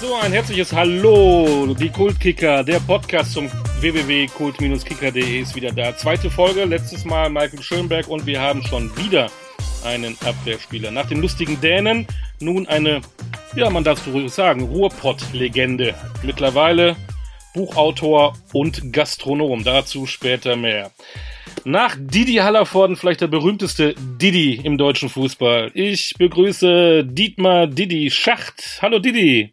So, ein herzliches Hallo, die Kultkicker, der Podcast zum www.kult-kicker.de ist wieder da. Zweite Folge, letztes Mal Michael Schönberg und wir haben schon wieder einen Abwehrspieler. Nach dem lustigen Dänen nun eine, ja, man darf so sagen, Ruhrpott-Legende. Mittlerweile Buchautor und Gastronom. Dazu später mehr. Nach Didi Hallervorden vielleicht der berühmteste Didi im deutschen Fußball. Ich begrüße Dietmar Didi Schacht. Hallo Didi.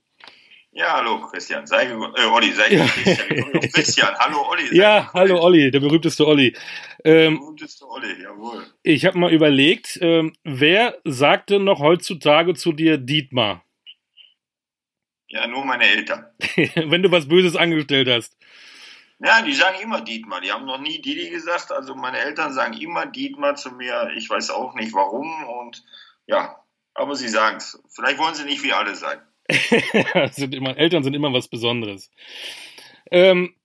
Ja, hallo Christian. Sei äh, Olli, sei ja. Christian. Christian. Hallo Olli. Ja, hallo Olli, der berühmteste Olli. Ähm, der berühmteste Olli, jawohl. Ich habe mal überlegt, ähm, wer sagt denn noch heutzutage zu dir Dietmar? Ja, nur meine Eltern. Wenn du was Böses angestellt hast. Ja, die sagen immer Dietmar. Die haben noch nie Didi gesagt. Also meine Eltern sagen immer Dietmar zu mir. Ich weiß auch nicht warum. Und ja, aber sie sagen es. Vielleicht wollen sie nicht wie alle sein. sind immer, Eltern sind immer was Besonderes. Ähm,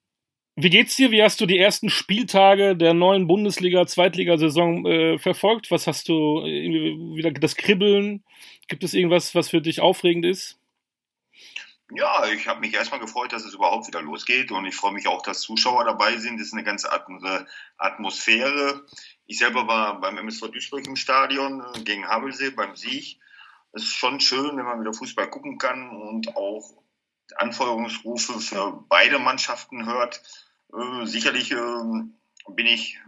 wie geht's dir? Wie hast du die ersten Spieltage der neuen Bundesliga, Zweitligasaison äh, verfolgt? Was hast du äh, wieder das Kribbeln? Gibt es irgendwas, was für dich aufregend ist? Ja, ich habe mich erstmal gefreut, dass es überhaupt wieder losgeht und ich freue mich auch, dass Zuschauer dabei sind. Das ist eine ganz andere Atmosphäre. Ich selber war beim MSV Duisburg im Stadion äh, gegen Havelsee beim Sieg es ist schon schön, wenn man wieder Fußball gucken kann und auch Anfeuerungsrufe für beide Mannschaften hört. Äh, sicherlich äh, bin ich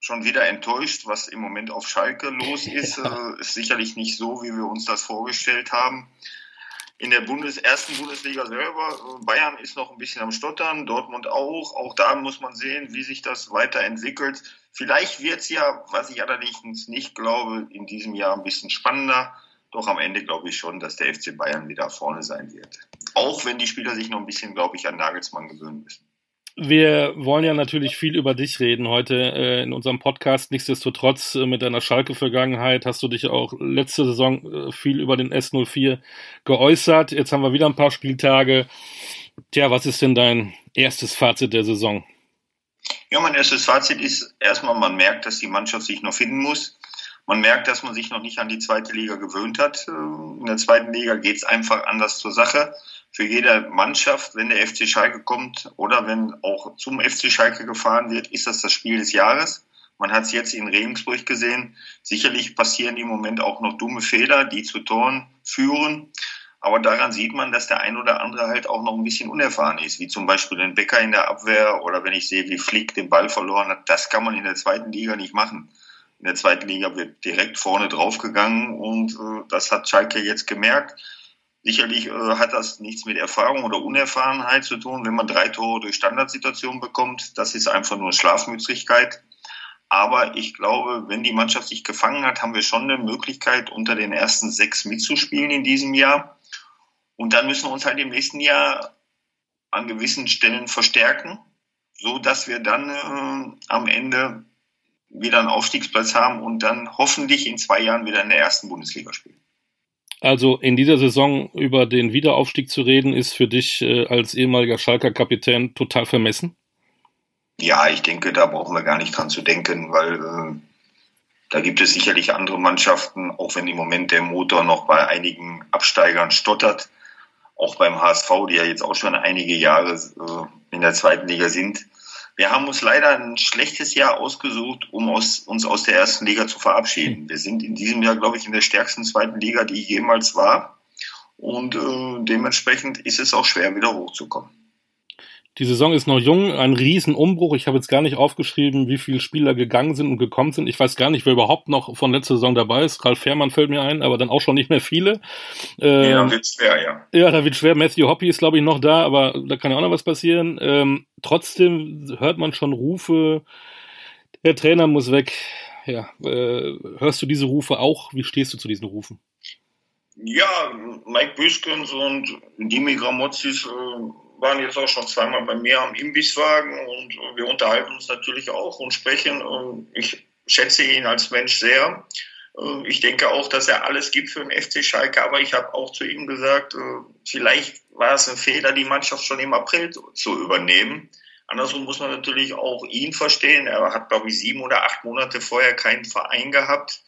schon wieder enttäuscht, was im Moment auf Schalke los ist. Ja. Äh, ist sicherlich nicht so, wie wir uns das vorgestellt haben. In der Bundes ersten Bundesliga selber, äh, Bayern ist noch ein bisschen am Stottern, Dortmund auch. Auch da muss man sehen, wie sich das weiterentwickelt. Vielleicht wird es ja, was ich allerdings nicht glaube, in diesem Jahr ein bisschen spannender doch am Ende glaube ich schon, dass der FC Bayern wieder vorne sein wird. Auch wenn die Spieler sich noch ein bisschen, glaube ich, an Nagelsmann gewöhnen müssen. Wir wollen ja natürlich viel über dich reden heute äh, in unserem Podcast. Nichtsdestotrotz äh, mit deiner Schalke-Vergangenheit hast du dich auch letzte Saison äh, viel über den S04 geäußert. Jetzt haben wir wieder ein paar Spieltage. Tja, was ist denn dein erstes Fazit der Saison? Ja, mein erstes Fazit ist erstmal, man merkt, dass die Mannschaft sich noch finden muss. Man merkt, dass man sich noch nicht an die zweite Liga gewöhnt hat. In der zweiten Liga geht es einfach anders zur Sache. Für jede Mannschaft, wenn der FC Schalke kommt oder wenn auch zum FC Schalke gefahren wird, ist das das Spiel des Jahres. Man hat es jetzt in Regensburg gesehen. Sicherlich passieren im Moment auch noch dumme Fehler, die zu Toren führen. Aber daran sieht man, dass der ein oder andere halt auch noch ein bisschen unerfahren ist, wie zum Beispiel den Becker in der Abwehr oder wenn ich sehe, wie Flick den Ball verloren hat. Das kann man in der zweiten Liga nicht machen in der zweiten Liga wird direkt vorne draufgegangen und äh, das hat Schalke jetzt gemerkt. Sicherlich äh, hat das nichts mit Erfahrung oder Unerfahrenheit zu tun, wenn man drei Tore durch Standardsituationen bekommt. Das ist einfach nur Schlafmützigkeit. Aber ich glaube, wenn die Mannschaft sich gefangen hat, haben wir schon eine Möglichkeit, unter den ersten sechs mitzuspielen in diesem Jahr. Und dann müssen wir uns halt im nächsten Jahr an gewissen Stellen verstärken, so dass wir dann äh, am Ende wieder einen Aufstiegsplatz haben und dann hoffentlich in zwei Jahren wieder in der ersten Bundesliga spielen. Also in dieser Saison über den Wiederaufstieg zu reden, ist für dich äh, als ehemaliger Schalker Kapitän total vermessen? Ja, ich denke, da brauchen wir gar nicht dran zu denken, weil äh, da gibt es sicherlich andere Mannschaften, auch wenn im Moment der Motor noch bei einigen Absteigern stottert, auch beim HSV, die ja jetzt auch schon einige Jahre äh, in der zweiten Liga sind wir haben uns leider ein schlechtes Jahr ausgesucht, um aus, uns aus der ersten Liga zu verabschieden. Wir sind in diesem Jahr, glaube ich, in der stärksten zweiten Liga, die jemals war. Und äh, dementsprechend ist es auch schwer, wieder hochzukommen. Die Saison ist noch jung, ein Riesenumbruch. Ich habe jetzt gar nicht aufgeschrieben, wie viele Spieler gegangen sind und gekommen sind. Ich weiß gar nicht, wer überhaupt noch von letzter Saison dabei ist. Ralf Fährmann fällt mir ein, aber dann auch schon nicht mehr viele. Ähm, ja, wird schwer, ja. Ja, da wird schwer. Matthew Hoppy ist, glaube ich, noch da, aber da kann ja auch noch was passieren. Ähm, trotzdem hört man schon Rufe, der Trainer muss weg. Ja, äh, hörst du diese Rufe auch? Wie stehst du zu diesen Rufen? Ja, Mike Büskens und Dimi Gramozis äh, waren jetzt auch schon zweimal bei mir am Imbisswagen und wir unterhalten uns natürlich auch und sprechen. Ich schätze ihn als Mensch sehr. Ich denke auch, dass er alles gibt für den FC Schalke, aber ich habe auch zu ihm gesagt, vielleicht war es ein Fehler, die Mannschaft schon im April zu übernehmen. Andersrum muss man natürlich auch ihn verstehen. Er hat, glaube ich, sieben oder acht Monate vorher keinen Verein gehabt.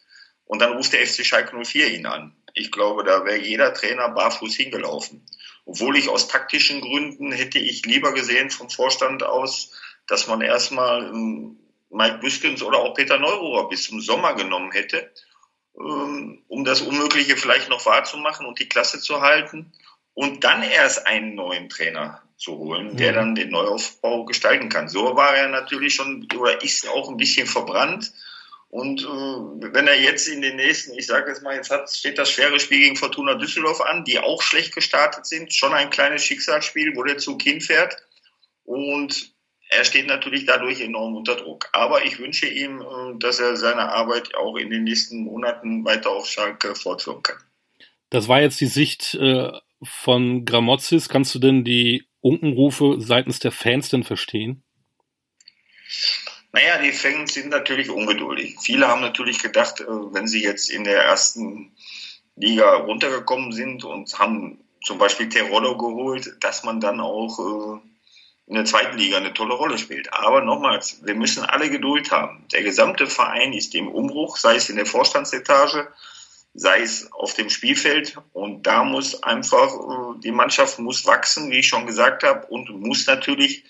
Und dann ruft der FC Schalke 04 ihn an. Ich glaube, da wäre jeder Trainer barfuß hingelaufen. Obwohl ich aus taktischen Gründen hätte ich lieber gesehen vom Vorstand aus, dass man erstmal ähm, Mike Büskens oder auch Peter Neururer bis zum Sommer genommen hätte, ähm, um das Unmögliche vielleicht noch wahrzumachen und die Klasse zu halten und dann erst einen neuen Trainer zu holen, der mhm. dann den Neuaufbau gestalten kann. So war er natürlich schon oder ist auch ein bisschen verbrannt. Und äh, wenn er jetzt in den nächsten, ich sage jetzt mal, jetzt hat, steht das schwere Spiel gegen Fortuna Düsseldorf an, die auch schlecht gestartet sind, schon ein kleines Schicksalsspiel, wo der Zug hinfährt. Und er steht natürlich dadurch enorm unter Druck. Aber ich wünsche ihm, äh, dass er seine Arbeit auch in den nächsten Monaten weiter auf Schalke fortführen kann. Das war jetzt die Sicht äh, von Gramozis. Kannst du denn die Unkenrufe seitens der Fans denn verstehen? Naja, die Fans sind natürlich ungeduldig. Viele haben natürlich gedacht, äh, wenn sie jetzt in der ersten Liga runtergekommen sind und haben zum Beispiel Terrollo geholt, dass man dann auch äh, in der zweiten Liga eine tolle Rolle spielt. Aber nochmals, wir müssen alle Geduld haben. Der gesamte Verein ist im Umbruch, sei es in der Vorstandsetage, sei es auf dem Spielfeld. Und da muss einfach, äh, die Mannschaft muss wachsen, wie ich schon gesagt habe, und muss natürlich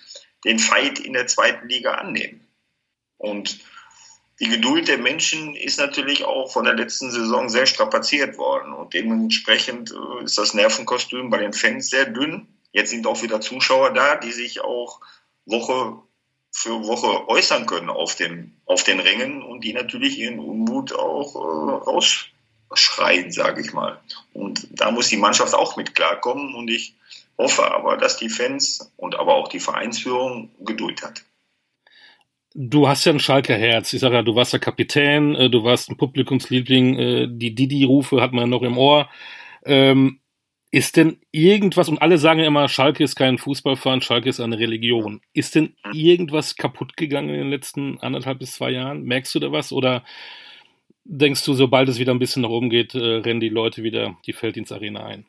den Fight in der zweiten Liga annehmen. Und die Geduld der Menschen ist natürlich auch von der letzten Saison sehr strapaziert worden. Und dementsprechend äh, ist das Nervenkostüm bei den Fans sehr dünn. Jetzt sind auch wieder Zuschauer da, die sich auch Woche für Woche äußern können auf den, auf den Rängen und die natürlich ihren Unmut auch äh, rausschreien, sage ich mal. Und da muss die Mannschaft auch mit klarkommen und ich hoffe aber, dass die Fans und aber auch die Vereinsführung Geduld hat. Du hast ja ein Schalker Herz. Ich sage ja, du warst der Kapitän, äh, du warst ein Publikumsliebling, äh, die Didi-Rufe hat man noch im Ohr. Ähm, ist denn irgendwas, und alle sagen ja immer, Schalke ist kein Fußballverein, Schalke ist eine Religion. Ist denn irgendwas kaputt gegangen in den letzten anderthalb bis zwei Jahren? Merkst du da was? Oder denkst du, sobald es wieder ein bisschen nach oben geht, äh, rennen die Leute wieder die Felddienstarena ein?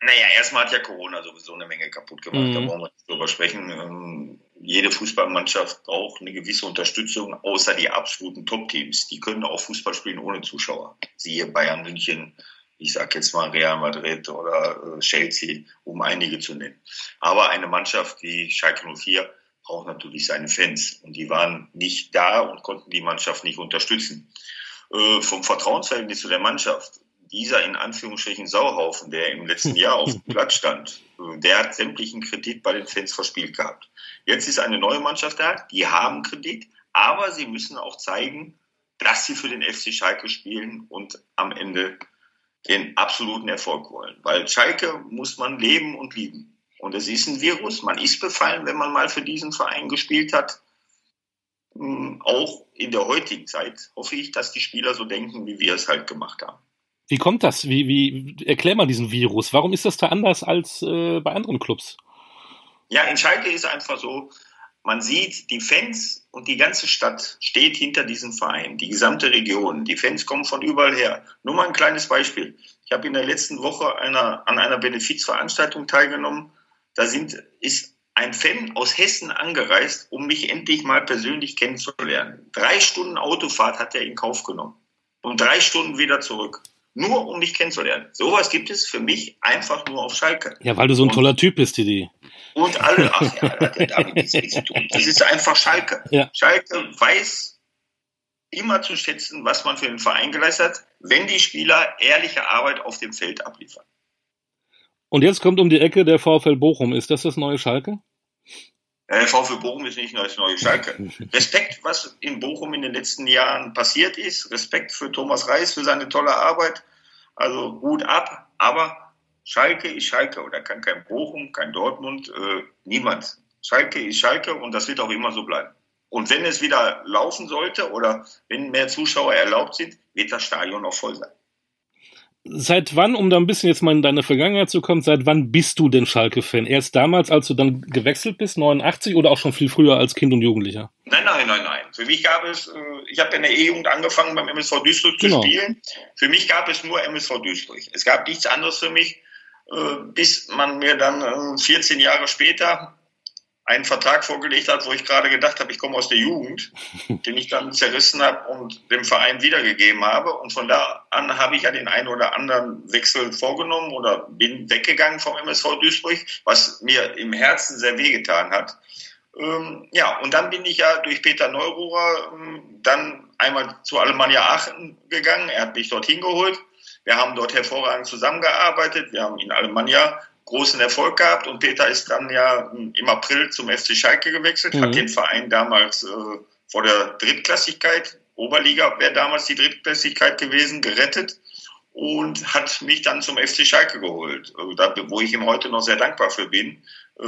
Naja, erstmal hat ja Corona sowieso eine Menge kaputt gemacht. Mhm. Da wollen wir nicht drüber sprechen. Ähm, jede Fußballmannschaft braucht eine gewisse Unterstützung, außer die absoluten Top-Teams. Die können auch Fußball spielen ohne Zuschauer. Siehe Bayern München, ich sage jetzt mal Real Madrid oder äh, Chelsea, um einige zu nennen. Aber eine Mannschaft wie Schalke 04 braucht natürlich seine Fans und die waren nicht da und konnten die Mannschaft nicht unterstützen. Äh, vom Vertrauensverhältnis zu der Mannschaft, dieser in Anführungsstrichen Sauhaufen, der im letzten Jahr auf dem Platz stand, der hat sämtlichen Kredit bei den Fans verspielt gehabt. Jetzt ist eine neue Mannschaft da, die haben Kredit, aber sie müssen auch zeigen, dass sie für den FC Schalke spielen und am Ende den absoluten Erfolg wollen. Weil Schalke muss man leben und lieben. Und es ist ein Virus. Man ist befallen, wenn man mal für diesen Verein gespielt hat. Hm, auch in der heutigen Zeit hoffe ich, dass die Spieler so denken, wie wir es halt gemacht haben. Wie kommt das? Wie, wie erklär mal diesen Virus? Warum ist das da anders als äh, bei anderen Clubs? Ja, in Schalke ist einfach so, man sieht, die Fans und die ganze Stadt steht hinter diesem Verein, die gesamte Region. Die Fans kommen von überall her. Nur mal ein kleines Beispiel. Ich habe in der letzten Woche einer, an einer Benefizveranstaltung teilgenommen. Da sind, ist ein Fan aus Hessen angereist, um mich endlich mal persönlich kennenzulernen. Drei Stunden Autofahrt hat er in Kauf genommen. Und drei Stunden wieder zurück nur um dich kennenzulernen. Sowas gibt es für mich einfach nur auf Schalke. Ja, weil du so ein und, toller Typ bist, Didi. Und alle, ach ja, das hat damit nichts zu tun. Das ist einfach Schalke. Ja. Schalke weiß immer zu schätzen, was man für den Verein geleistet hat, wenn die Spieler ehrliche Arbeit auf dem Feld abliefern. Und jetzt kommt um die Ecke der VfL Bochum. Ist das das neue Schalke? Der VfL Bochum ist nicht das neue Schalke. Respekt, was in Bochum in den letzten Jahren passiert ist. Respekt für Thomas Reis, für seine tolle Arbeit. Also gut ab. Aber Schalke ist Schalke oder kann kein Bochum, kein Dortmund, äh, niemand. Schalke ist Schalke und das wird auch immer so bleiben. Und wenn es wieder laufen sollte oder wenn mehr Zuschauer erlaubt sind, wird das Stadion auch voll sein seit wann, um da ein bisschen jetzt mal in deine Vergangenheit zu kommen, seit wann bist du denn Schalke-Fan? Erst damals, als du dann gewechselt bist, 89 oder auch schon viel früher als Kind und Jugendlicher? Nein, nein, nein, nein. Für mich gab es, äh, ich habe in der E-Jugend angefangen beim MSV Duisburg zu genau. spielen. Für mich gab es nur MSV Duisburg. Es gab nichts anderes für mich, äh, bis man mir dann 14 äh, Jahre später einen Vertrag vorgelegt hat, wo ich gerade gedacht habe, ich komme aus der Jugend, den ich dann zerrissen habe und dem Verein wiedergegeben habe. Und von da an habe ich ja den einen oder anderen Wechsel vorgenommen oder bin weggegangen vom MSV Duisburg, was mir im Herzen sehr wehgetan hat. Ähm, ja, und dann bin ich ja durch Peter Neururer ähm, dann einmal zu Alemannia Aachen gegangen. Er hat mich dorthin geholt. Wir haben dort hervorragend zusammengearbeitet. Wir haben in Alemannia großen Erfolg gehabt und Peter ist dann ja im April zum FC Schalke gewechselt, mhm. hat den Verein damals äh, vor der Drittklassigkeit, Oberliga wäre damals die Drittklassigkeit gewesen, gerettet und hat mich dann zum FC Schalke geholt, äh, wo ich ihm heute noch sehr dankbar für bin. Äh,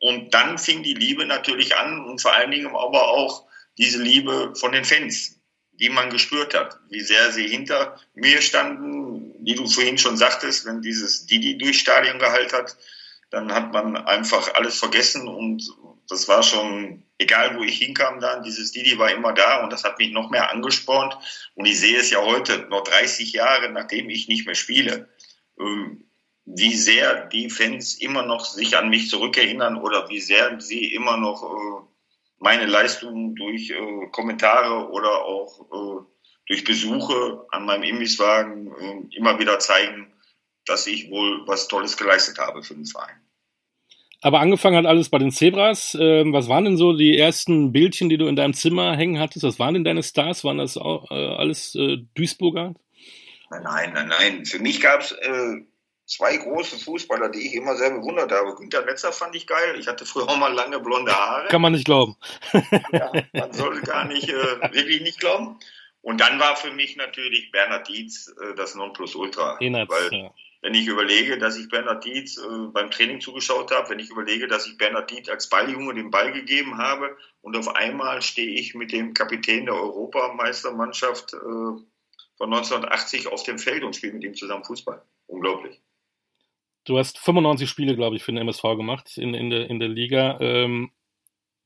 und dann fing die Liebe natürlich an und vor allen Dingen aber auch diese Liebe von den Fans die man gespürt hat, wie sehr sie hinter mir standen, wie du vorhin schon sagtest, wenn dieses Didi durch Stadion gehalten hat, dann hat man einfach alles vergessen und das war schon, egal wo ich hinkam dann, dieses Didi war immer da und das hat mich noch mehr angespornt. Und ich sehe es ja heute, noch 30 Jahre nachdem ich nicht mehr spiele, ähm, wie sehr die Fans immer noch sich an mich zurückerinnern oder wie sehr sie immer noch äh, meine Leistung durch äh, Kommentare oder auch äh, durch Besuche an meinem Imbisswagen äh, immer wieder zeigen, dass ich wohl was Tolles geleistet habe für den Verein. Aber angefangen hat alles bei den Zebras. Ähm, was waren denn so die ersten Bildchen, die du in deinem Zimmer hängen hattest? Was waren denn deine Stars? Waren das auch, äh, alles äh, Duisburger? Nein, nein, nein. Für mich gab es äh, zwei große Fußballer, die ich immer sehr bewundert habe. Günter Netzer fand ich geil. Ich hatte früher auch mal lange blonde Haare. Kann man nicht glauben. ja, man soll gar nicht, äh, wirklich nicht glauben. Und dann war für mich natürlich Bernhard Dietz äh, das Nonplusultra. Innerz, weil, ja. wenn ich überlege, dass ich Bernhard Dietz äh, beim Training zugeschaut habe, wenn ich überlege, dass ich Bernhard Dietz als Balljunge den Ball gegeben habe und auf einmal stehe ich mit dem Kapitän der Europameistermannschaft äh, von 1980 auf dem Feld und spiele mit ihm zusammen Fußball. Unglaublich. Du hast 95 Spiele, glaube ich, für den MSV gemacht in, in, der, in der Liga. Ähm,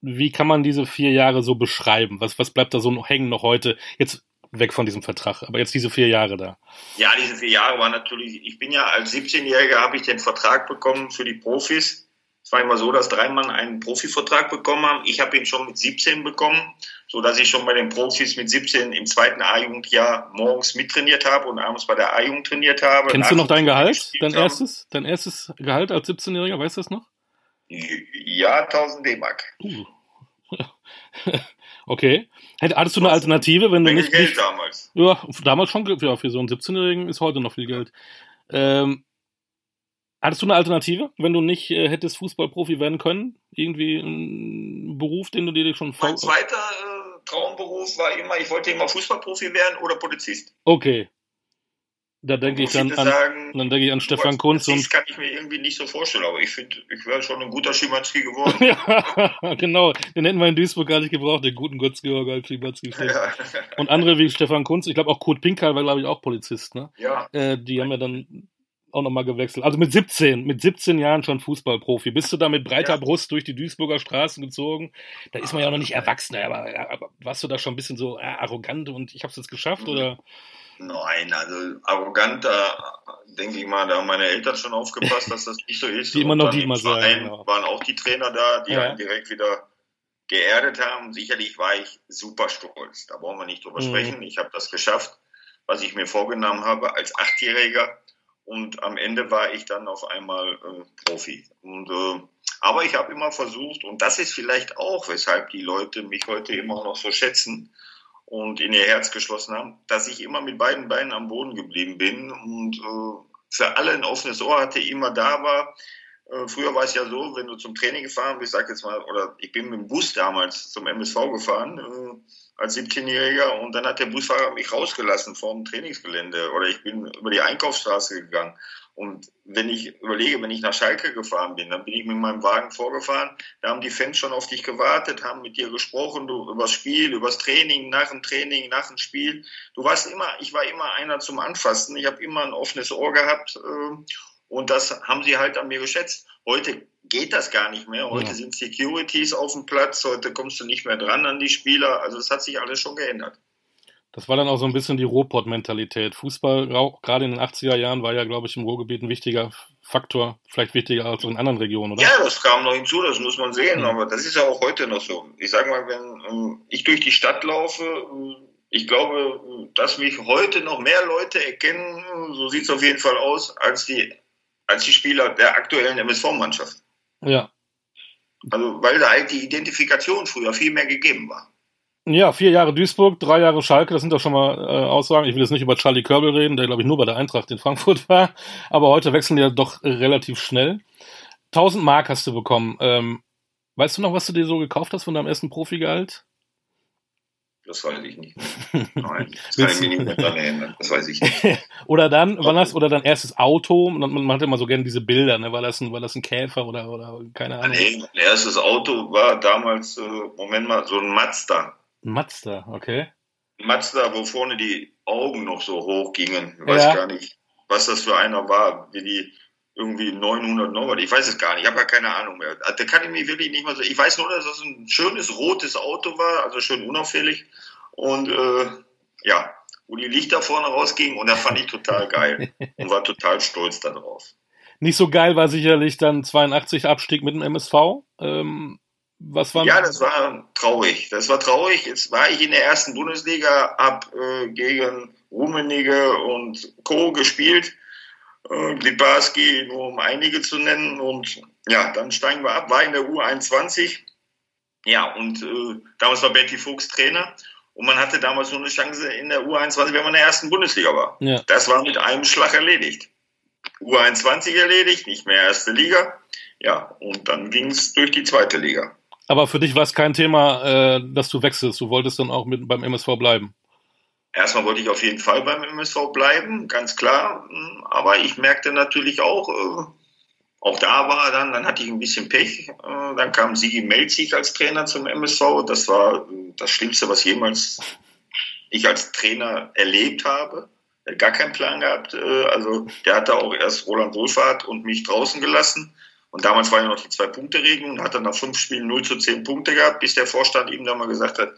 wie kann man diese vier Jahre so beschreiben? Was, was bleibt da so hängen noch heute? Jetzt weg von diesem Vertrag, aber jetzt diese vier Jahre da. Ja, diese vier Jahre waren natürlich, ich bin ja als 17-Jähriger habe ich den Vertrag bekommen für die Profis es war immer so, dass drei Mann einen Profivertrag bekommen haben. Ich habe ihn schon mit 17 bekommen, so dass ich schon bei den Profis mit 17 im zweiten A-Jugendjahr morgens mittrainiert habe und abends bei der A-Jugend trainiert habe. Kennst du noch dein Gehalt? Dein erstes, dein erstes Gehalt als 17-Jähriger, weißt du das noch? Ja, 1000 D-Mark. Uh. okay. Hattest du eine Alternative, wenn du nicht. Geld nicht, damals. Ja, damals schon, ja, für so einen 17-Jährigen ist heute noch viel Geld. Ähm, Hattest du eine Alternative, wenn du nicht äh, hättest Fußballprofi werden können? Irgendwie ein Beruf, den du dir schon vor... Mein zweiter äh, Traumberuf war immer, ich wollte immer Fußballprofi werden oder Polizist. Okay. Da denke ich dann an, sagen, dann denke ich an Stefan Kunz und. Das kann ich mir irgendwie nicht so vorstellen, aber ich finde, ich wäre schon ein guter Schimanski geworden. ja, genau. Den hätten wir in Duisburg gar nicht gebraucht, den guten Götz-Georg als Schimanski. Ja. Und andere wie Stefan Kunz, ich glaube auch Kurt Pinkal war, glaube ich, auch Polizist, ne? Ja. Äh, die haben ja dann auch nochmal gewechselt. Also mit 17, mit 17 Jahren schon Fußballprofi. Bist du da mit breiter ja. Brust durch die Duisburger Straßen gezogen? Da ist man ja noch nicht erwachsen, aber, aber warst du da schon ein bisschen so äh, arrogant und ich habe es jetzt geschafft oder? Nein, also arrogant, da denke ich mal, da haben meine Eltern schon aufgepasst, dass das nicht so ist. Die immer noch die immer sagen. Genau. waren auch die Trainer da, die ja. einen direkt wieder geerdet haben. Sicherlich war ich super stolz. Da brauchen wir nicht drüber mhm. sprechen. Ich habe das geschafft, was ich mir vorgenommen habe als Achtjähriger und am Ende war ich dann auf einmal äh, Profi. Und, äh, aber ich habe immer versucht, und das ist vielleicht auch, weshalb die Leute mich heute immer noch so schätzen und in ihr Herz geschlossen haben, dass ich immer mit beiden Beinen am Boden geblieben bin und äh, für alle ein offenes Ohr hatte, immer da war. Äh, früher war es ja so, wenn du zum Training gefahren bist, sag jetzt mal, oder ich bin mit dem Bus damals zum MSV gefahren, äh, als 17-Jähriger und dann hat der Busfahrer mich rausgelassen vom Trainingsgelände oder ich bin über die Einkaufsstraße gegangen. Und wenn ich überlege, wenn ich nach Schalke gefahren bin, dann bin ich mit meinem Wagen vorgefahren, da haben die Fans schon auf dich gewartet, haben mit dir gesprochen, du, über das Spiel, über das Training, nach dem Training, nach dem Spiel. Du warst immer, ich war immer einer zum Anfassen, ich habe immer ein offenes Ohr gehabt äh, und das haben sie halt an mir geschätzt. Heute geht das gar nicht mehr. Heute ja. sind Securities auf dem Platz, heute kommst du nicht mehr dran an die Spieler. Also es hat sich alles schon geändert. Das war dann auch so ein bisschen die Ruhrpott-Mentalität. Fußball, gerade in den 80er Jahren, war ja, glaube ich, im Ruhrgebiet ein wichtiger Faktor, vielleicht wichtiger als in anderen Regionen, oder? Ja, das kam noch hinzu, das muss man sehen, mhm. aber das ist ja auch heute noch so. Ich sage mal, wenn ähm, ich durch die Stadt laufe, äh, ich glaube, dass mich heute noch mehr Leute erkennen, so sieht es auf jeden Fall aus, als die, als die Spieler der aktuellen MSV-Mannschaft. Ja. Also, weil da halt die Identifikation früher viel mehr gegeben war. Ja, vier Jahre Duisburg, drei Jahre Schalke, das sind doch schon mal äh, Aussagen. Ich will jetzt nicht über Charlie Körbel reden, der glaube ich nur bei der Eintracht in Frankfurt war, aber heute wechseln die ja doch relativ schnell. 1000 Mark hast du bekommen. Ähm, weißt du noch, was du dir so gekauft hast von deinem ersten Profigehalt? Das weiß ich nicht. Nein, das kann ich mich nicht mehr erinnern. Das weiß ich nicht. oder dann, wann hast, oder dein erstes Auto? Man, man hat immer so gerne diese Bilder, ne? War das ein, war das ein Käfer oder, oder keine Ahnung? Nee, mein erstes Auto war damals, äh, Moment mal, so ein Mazda. Mazda, okay. Mazda, wo vorne die Augen noch so hoch gingen. Ich weiß ja. gar nicht, was das für einer war, wie die irgendwie 900 noch Ich weiß es gar nicht. Ich habe ja keine Ahnung mehr. Also, da kann ich mich wirklich nicht mehr so. Ich weiß nur, dass das ein schönes rotes Auto war, also schön unauffällig. Und äh, ja, wo die Lichter vorne rausgingen und da fand ich total geil und war total stolz darauf. Nicht so geil war sicherlich dann 82 Abstieg mit dem MSV. Ähm, was war ja, das war traurig. Das war traurig. Jetzt war ich in der ersten Bundesliga, habe äh, gegen Rummenigge und Co. gespielt. Äh, Libarski, nur um einige zu nennen. Und ja, dann steigen wir ab, war in der U21. Ja, und äh, damals war Betty Fuchs Trainer. Und man hatte damals nur eine Chance in der U21, wenn man in der ersten Bundesliga war. Ja. Das war mit einem Schlag erledigt. U21 erledigt, nicht mehr erste Liga. Ja, und dann ging es durch die zweite Liga. Aber für dich war es kein Thema, äh, dass du wechselst. Du wolltest dann auch mit, beim MSV bleiben. Erstmal wollte ich auf jeden Fall beim MSV bleiben, ganz klar. Aber ich merkte natürlich auch, äh, auch da war er dann, dann hatte ich ein bisschen Pech. Äh, dann kam Sigi Melzig als Trainer zum MSV. Das war das Schlimmste, was jemals ich als Trainer erlebt habe. Er hat gar keinen Plan gehabt. Äh, also der hatte auch erst Roland Wohlfahrt und mich draußen gelassen. Und damals war ja noch die Zwei-Punkte-Regelung und hat dann nach fünf Spielen 0 zu 10 Punkte gehabt, bis der Vorstand ihm dann mal gesagt hat,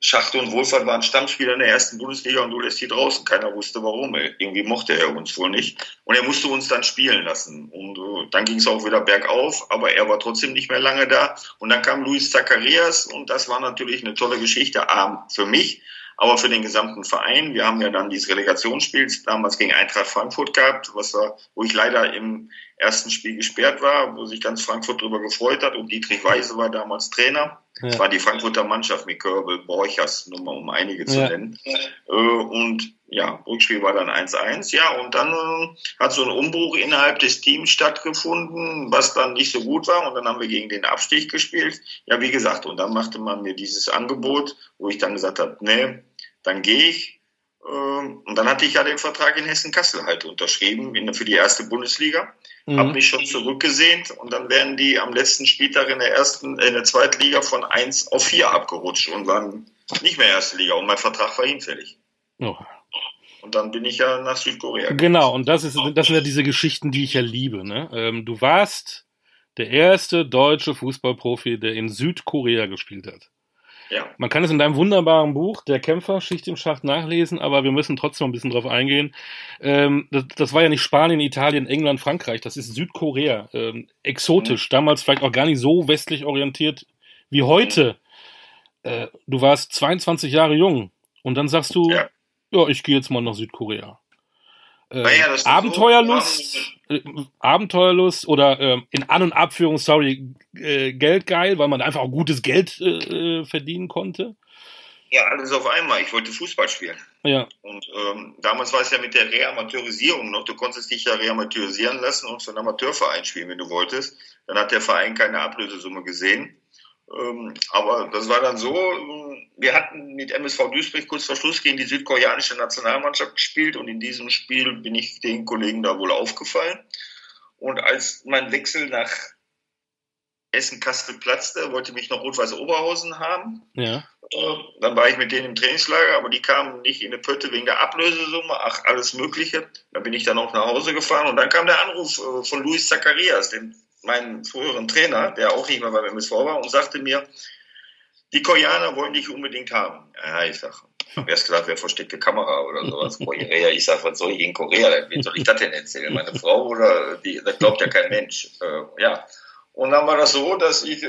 Schachte und Wohlfahrt waren Stammspieler in der ersten Bundesliga und du lässt die draußen. Keiner wusste warum. Irgendwie mochte er uns wohl nicht. Und er musste uns dann spielen lassen. Und uh, dann ging es auch wieder bergauf, aber er war trotzdem nicht mehr lange da. Und dann kam Luis Zacharias und das war natürlich eine tolle Geschichte, A, für mich, aber für den gesamten Verein. Wir haben ja dann dieses Relegationsspiel damals gegen Eintracht Frankfurt gehabt, was war, wo ich leider im ersten Spiel gesperrt war, wo sich ganz Frankfurt darüber gefreut hat und Dietrich Weise war damals Trainer. Ja. Das war die Frankfurter Mannschaft mit Körbel, Borchers, nur mal um einige zu ja. nennen. Äh, und ja, Rückspiel war dann 1-1. Ja, und dann äh, hat so ein Umbruch innerhalb des Teams stattgefunden, was dann nicht so gut war. Und dann haben wir gegen den Abstieg gespielt. Ja, wie gesagt, und dann machte man mir dieses Angebot, wo ich dann gesagt habe, nee, dann gehe ich. Ähm, und dann hatte ich ja den Vertrag in Hessen-Kassel halt unterschrieben für die erste Bundesliga. Mhm. Habe mich schon zurückgesehnt und dann werden die am letzten Spieltag in der ersten, in der zweiten Liga von 1 auf 4 abgerutscht und waren nicht mehr erste Liga und mein Vertrag war hinfällig. Oh. Und dann bin ich ja nach Südkorea. Genau, und das, ist, das sind ja diese Geschichten, die ich ja liebe. Ne? Ähm, du warst der erste deutsche Fußballprofi, der in Südkorea gespielt hat. Ja. Man kann es in deinem wunderbaren Buch, Der Kämpfer, Schicht im Schacht, nachlesen, aber wir müssen trotzdem ein bisschen drauf eingehen. Ähm, das, das, war ja nicht Spanien, Italien, England, Frankreich, das ist Südkorea. Ähm, exotisch, mhm. damals vielleicht auch gar nicht so westlich orientiert wie heute. Mhm. Äh, du warst 22 Jahre jung und dann sagst du, ja, ja ich gehe jetzt mal nach Südkorea. Äh, ja, Abenteuerlust, so, äh, Abenteuerlust oder äh, in An- und Abführung, sorry, äh, geldgeil, weil man einfach auch gutes Geld äh, äh, verdienen konnte? Ja, alles auf einmal. Ich wollte Fußball spielen. Ja. Und ähm, damals war es ja mit der Reamateurisierung noch. Du konntest dich ja reamateurisieren lassen und für einen Amateurverein spielen, wenn du wolltest. Dann hat der Verein keine Ablösesumme gesehen. Ähm, aber das war dann so, wir hatten mit MSV Duisburg kurz vor Schluss gegen die südkoreanische Nationalmannschaft gespielt und in diesem Spiel bin ich den Kollegen da wohl aufgefallen. Und als mein Wechsel nach Essen-Kastel platzte, wollte mich noch Rot-Weiß Oberhausen haben. Ja. Äh, dann war ich mit denen im Trainingslager, aber die kamen nicht in eine Pötte wegen der Ablösesumme, ach, alles Mögliche. Da bin ich dann auch nach Hause gefahren und dann kam der Anruf äh, von Luis Zacharias, dem meinen früheren Trainer, der auch nicht mehr beim MSV war, und sagte mir, die Koreaner wollen dich unbedingt haben. Ja, ich Ich habe erst gedacht, wer versteckte Kamera oder sowas. Korea, ich sage, was soll ich in Korea? Wie soll ich das denn erzählen? Meine Frau oder die, das glaubt ja kein Mensch. Äh, ja. Und dann war das so, dass ich, äh,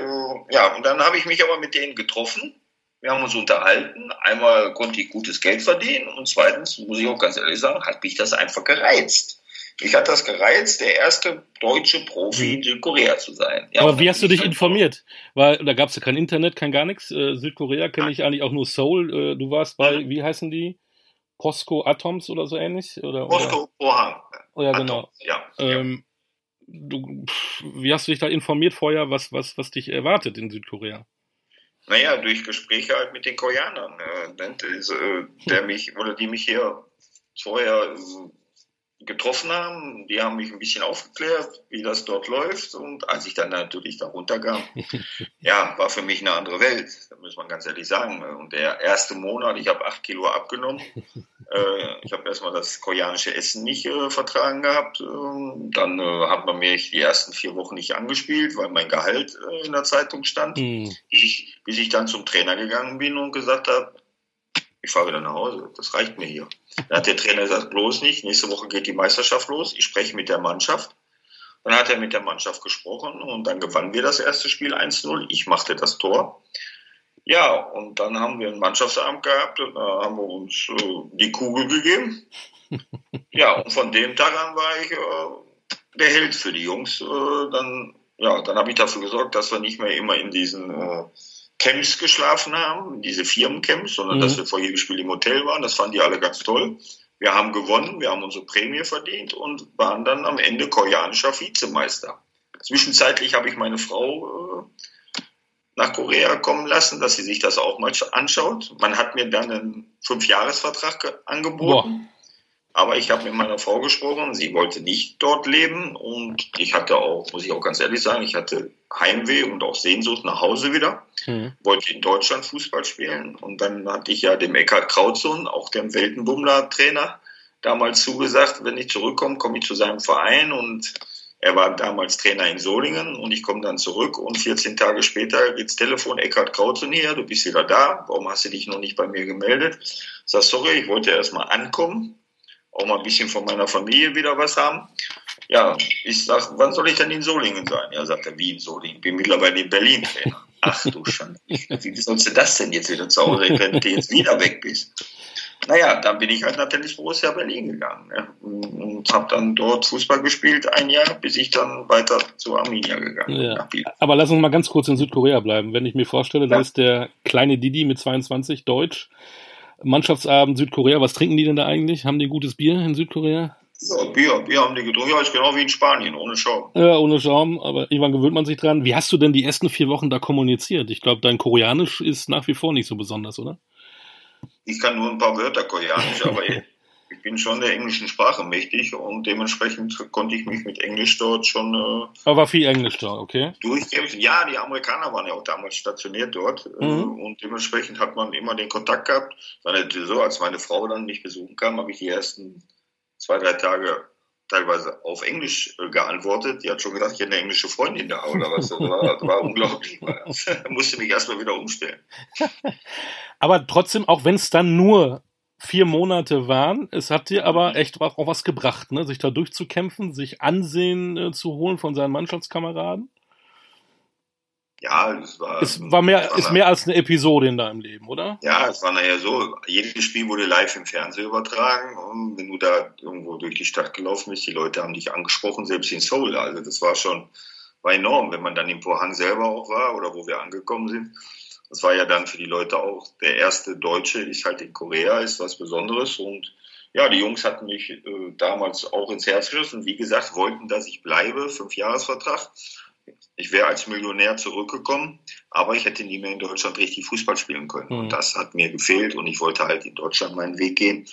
ja, und dann habe ich mich aber mit denen getroffen. Wir haben uns unterhalten. Einmal konnte ich gutes Geld verdienen und zweitens, muss ich auch ganz ehrlich sagen, hat mich das einfach gereizt. Mich hat das gereizt, der erste deutsche Profi in Südkorea zu sein. Ja, Aber wie hast du dich informiert? Weil da gab es ja kein Internet, kein gar nichts. Äh, Südkorea kenne ich eigentlich auch nur Seoul. Äh, du warst bei, mhm. wie heißen die? Posco Atoms oder so ähnlich? Oder, Posco Pohang. Oh ja, genau. Ja. Ähm, du, wie hast du dich da informiert vorher, was, was, was dich erwartet in Südkorea? Naja, durch Gespräche halt mit den Koreanern, äh, äh der mich oder die mich hier vorher getroffen haben. Die haben mich ein bisschen aufgeklärt, wie das dort läuft. Und als ich dann natürlich da runterkam, ja, war für mich eine andere Welt. Da muss man ganz ehrlich sagen. Und der erste Monat, ich habe acht Kilo abgenommen. äh, ich habe erstmal das koreanische Essen nicht äh, vertragen gehabt. Ähm, dann äh, hat man mich die ersten vier Wochen nicht angespielt, weil mein Gehalt äh, in der Zeitung stand. Mhm. Ich, bis ich dann zum Trainer gegangen bin und gesagt habe, ich fahre wieder nach Hause, das reicht mir hier. Dann hat der Trainer gesagt, bloß nicht, nächste Woche geht die Meisterschaft los, ich spreche mit der Mannschaft. Dann hat er mit der Mannschaft gesprochen und dann gewannen wir das erste Spiel 1-0. Ich machte das Tor. Ja, und dann haben wir einen Mannschaftsabend gehabt und da haben wir uns äh, die Kugel gegeben. Ja, und von dem Tag an war ich äh, der Held für die Jungs. Äh, dann ja, dann habe ich dafür gesorgt, dass wir nicht mehr immer in diesen äh, Camps geschlafen haben, diese Firmencamps, sondern mhm. dass wir vor jedem Spiel im Hotel waren. Das fanden die alle ganz toll. Wir haben gewonnen, wir haben unsere Prämie verdient und waren dann am Ende koreanischer Vizemeister. Zwischenzeitlich habe ich meine Frau äh, nach Korea kommen lassen, dass sie sich das auch mal anschaut. Man hat mir dann einen Fünfjahresvertrag angeboten. Boah. Aber ich habe mit meiner Frau gesprochen, sie wollte nicht dort leben. Und ich hatte auch, muss ich auch ganz ehrlich sagen, ich hatte Heimweh und auch Sehnsucht nach Hause wieder. Mhm. Wollte in Deutschland Fußball spielen. Und dann hatte ich ja dem Eckhard Krautsohn, auch dem Weltenbummler-Trainer, damals zugesagt, wenn ich zurückkomme, komme ich zu seinem Verein. Und er war damals Trainer in Solingen. Und ich komme dann zurück. Und 14 Tage später geht's Telefon, Eckhard Krautsohn hier, du bist wieder da, warum hast du dich noch nicht bei mir gemeldet? Ich sag, sorry, ich wollte erst mal ankommen auch mal ein bisschen von meiner Familie wieder was haben. Ja, ich sag, wann soll ich denn in Solingen sein? Ja, sagt er, wie in Solingen? Ich bin mittlerweile in Berlin Trainer. Ach du Schande. Wie sollst du das denn jetzt wieder zu Hause, wenn du jetzt wieder weg bist? Naja, dann bin ich halt Tennis Borussia Berlin gegangen ja, und habe dann dort Fußball gespielt ein Jahr, bis ich dann weiter zu Arminia gegangen ja. Aber lass uns mal ganz kurz in Südkorea bleiben. Wenn ich mir vorstelle, ja. da ist der kleine Didi mit 22 Deutsch, Mannschaftsabend Südkorea. Was trinken die denn da eigentlich? Haben die gutes Bier in Südkorea? Ja, Bier, Bier haben die getrunken. Ja, ist genau wie in Spanien, ohne Schaum. Ja, ohne Schaum, aber irgendwann gewöhnt man sich dran. Wie hast du denn die ersten vier Wochen da kommuniziert? Ich glaube, dein Koreanisch ist nach wie vor nicht so besonders, oder? Ich kann nur ein paar Wörter Koreanisch, aber ich bin schon der englischen Sprache mächtig und dementsprechend konnte ich mich mit Englisch dort schon. Äh, Aber viel Englisch da, okay? Durchkämpfen. Ja, die Amerikaner waren ja auch damals stationiert dort äh, mhm. und dementsprechend hat man immer den Kontakt gehabt. So, als meine Frau dann mich besuchen kam, habe ich die ersten zwei, drei Tage teilweise auf Englisch äh, geantwortet. Die hat schon gedacht, ich hätte eine englische Freundin da oder was. Das war, das war unglaublich. Ich musste mich erstmal wieder umstellen. Aber trotzdem, auch wenn es dann nur vier Monate waren. Es hat dir aber echt auch was gebracht, ne? sich da durchzukämpfen, sich Ansehen äh, zu holen von seinen Mannschaftskameraden. Ja, es war. Es war mehr, es ist mehr als eine Episode in deinem Leben, oder? Ja, es war nachher so. Jedes Spiel wurde live im Fernsehen übertragen. Und wenn du da irgendwo durch die Stadt gelaufen bist, die Leute haben dich angesprochen, selbst in Seoul. Also das war schon, war enorm, wenn man dann in Pohang selber auch war oder wo wir angekommen sind das war ja dann für die Leute auch der erste Deutsche, ist halt in Korea, ist was Besonderes. Und ja, die Jungs hatten mich äh, damals auch ins Herz geschossen. Wie gesagt, wollten, dass ich bleibe, Fünfjahresvertrag. Ich wäre als Millionär zurückgekommen, aber ich hätte nie mehr in Deutschland richtig Fußball spielen können. Mhm. Und das hat mir gefehlt und ich wollte halt in Deutschland meinen Weg gehen.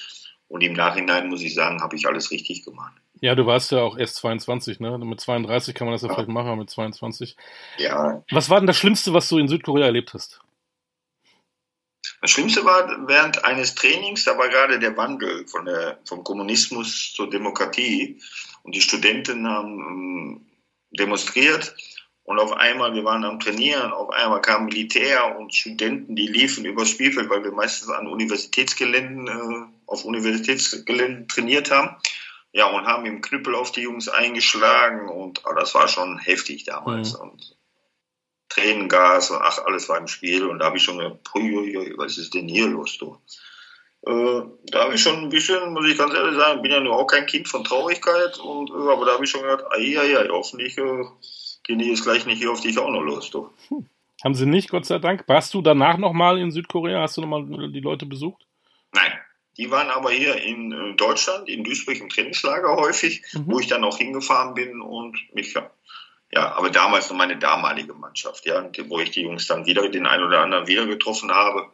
Und im Nachhinein muss ich sagen, habe ich alles richtig gemacht. Ja, du warst ja auch erst 22, ne? Mit 32 kann man das ja, ja. vielleicht machen, aber mit 22. Ja. Was war denn das Schlimmste, was du in Südkorea erlebt hast? Das Schlimmste war während eines Trainings, da war gerade der Wandel von der, vom Kommunismus zur Demokratie und die Studenten haben ähm, demonstriert Und auf einmal, wir waren am Trainieren, auf einmal kamen Militär und Studenten, die liefen übers Spielfeld, weil wir meistens an Universitätsgeländen, äh, auf Universitätsgeländen trainiert haben. Ja, und haben im Knüppel auf die Jungs eingeschlagen und oh, das war schon heftig damals. Mhm. Und Tränengas und ach, alles war im Spiel. Und da habe ich schon gedacht, was ist denn hier los, du? Äh, da habe ich schon ein bisschen, muss ich ganz ehrlich sagen, bin ja nur auch kein Kind von Traurigkeit, und, äh, aber da habe ich schon gedacht, ai, ai, ai, hoffentlich äh, gehen die jetzt gleich nicht hier auf dich auch noch los. Du. Hm. Haben sie nicht, Gott sei Dank. Warst du danach nochmal in Südkorea? Hast du nochmal die Leute besucht? Nein. Die waren aber hier in äh, Deutschland, in Duisburg im Trainingslager häufig, mhm. wo ich dann auch hingefahren bin und mich, ja, ja, aber damals noch meine damalige Mannschaft, ja, wo ich die Jungs dann wieder, den einen oder anderen wieder getroffen habe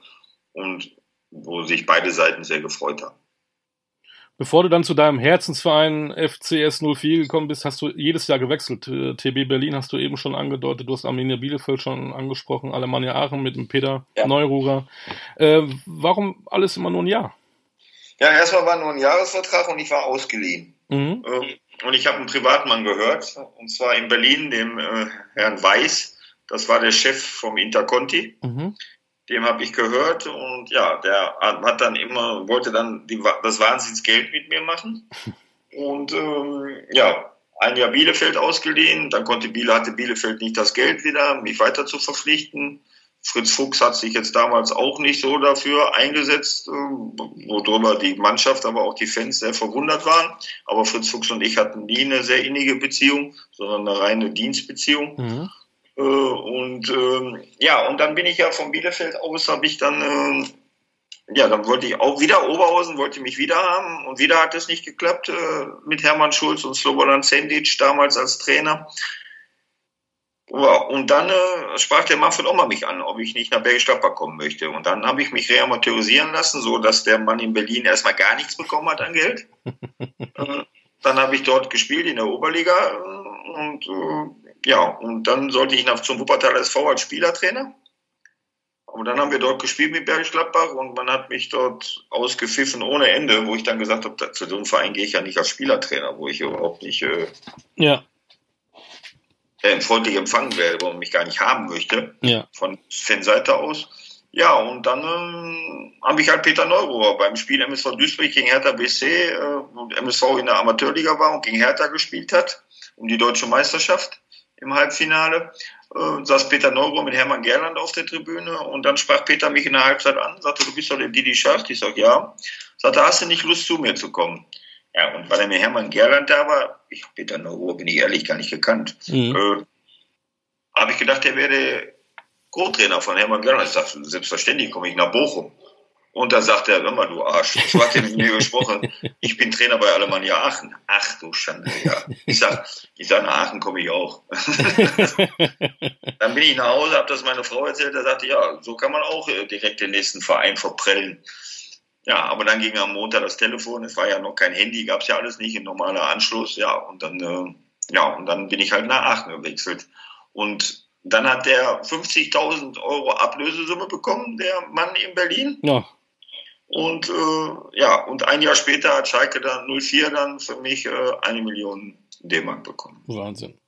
und wo sich beide Seiten sehr gefreut haben. Bevor du dann zu deinem Herzensverein FCS 04 gekommen bist, hast du jedes Jahr gewechselt. Äh, TB Berlin hast du eben schon angedeutet, du hast Arminia Bielefeld schon angesprochen, Alemannia Aachen mit dem Peter ja. Neururer. Äh, warum alles immer nur ein Jahr? Ja, erstmal war nur ein Jahresvertrag und ich war ausgeliehen. Mhm. Ähm, und ich habe einen Privatmann gehört, und zwar in Berlin, dem äh, Herrn Weiß. Das war der Chef vom Interconti. Mhm dem habe ich gehört und ja, der hat dann immer, wollte dann die, das Wahnsinnsgeld mit mir machen. Und ähm, ja, ein Jahr Bielefeld ausgeliehen, dann konnte Biele, hatte Bielefeld nicht das Geld wieder, mich weiter zu verpflichten. Fritz Fuchs hat sich jetzt damals auch nicht so dafür eingesetzt, äh, worüber die Mannschaft, aber auch die Fans sehr verwundert waren. Aber Fritz Fuchs und ich hatten nie eine sehr innige Beziehung, sondern eine reine Dienstbeziehung. Mhm. Äh, und äh, ja, und dann bin ich ja von Bielefeld aus, habe ich dann, äh, ja, dann wollte ich auch wieder Oberhausen, wollte mich wieder haben und wieder hat es nicht geklappt äh, mit Hermann Schulz und Slobodan Sendic damals als Trainer. Und dann äh, sprach der Manfred auch mal mich an, ob ich nicht nach Bergisch Gladbach kommen möchte. Und dann habe ich mich reamateurisieren lassen, so dass der Mann in Berlin erstmal gar nichts bekommen hat an Geld. äh, dann habe ich dort gespielt in der Oberliga und äh, ja, und dann sollte ich nach zum Wuppertal SV als Spielertrainer. Und dann haben wir dort gespielt mit Bergisch Gladbach und man hat mich dort ausgepfiffen ohne Ende, wo ich dann gesagt habe, zu so einem Verein gehe ich ja nicht als Spielertrainer, wo ich überhaupt nicht äh, ja. Äh, freundlich empfangen werde, wo man mich gar nicht haben möchte, ja. von Fanseite aus. Ja, und dann ähm, habe ich halt Peter Neururer beim Spiel MSV Duisburg gegen Hertha BC, äh, und MSV in der Amateurliga war und gegen Hertha gespielt hat, um die deutsche Meisterschaft im Halbfinale. Äh, saß Peter Neuro mit Hermann Gerland auf der Tribüne und dann sprach Peter mich in der Halbzeit an, sagte, du bist doch der Didi Schacht. Ich sag, ja. Sagte, hast du nicht Lust zu mir zu kommen? Ja, und weil er mir Hermann Gerland da war, ich Peter Neuro bin ich ehrlich gar nicht gekannt, mhm. äh, habe ich gedacht, der wäre Co-Trainer von Hermann Gerland. Ich sagte, selbstverständlich komme ich nach Bochum. Und da sagt er, hör mal, du Arsch, so hat er mit mir gesprochen, ich bin Trainer bei Alemannia Aachen. Ach du Schande, ja. Ich sag, ich sag, nach Aachen komme ich auch. dann bin ich nach Hause, habe das meine Frau erzählt, da sagte, ja, so kann man auch äh, direkt den nächsten Verein verprellen. Ja, aber dann ging am Montag das Telefon, es war ja noch kein Handy, gab's ja alles nicht, ein normaler Anschluss, ja, und dann, äh, ja, und dann bin ich halt nach Aachen gewechselt. Und dann hat der 50.000 Euro Ablösesumme bekommen, der Mann in Berlin. Ja. Und äh, ja, und ein Jahr später hat Schalke dann 04 dann für mich äh, eine Million D-Mark bekommen. Wahnsinn.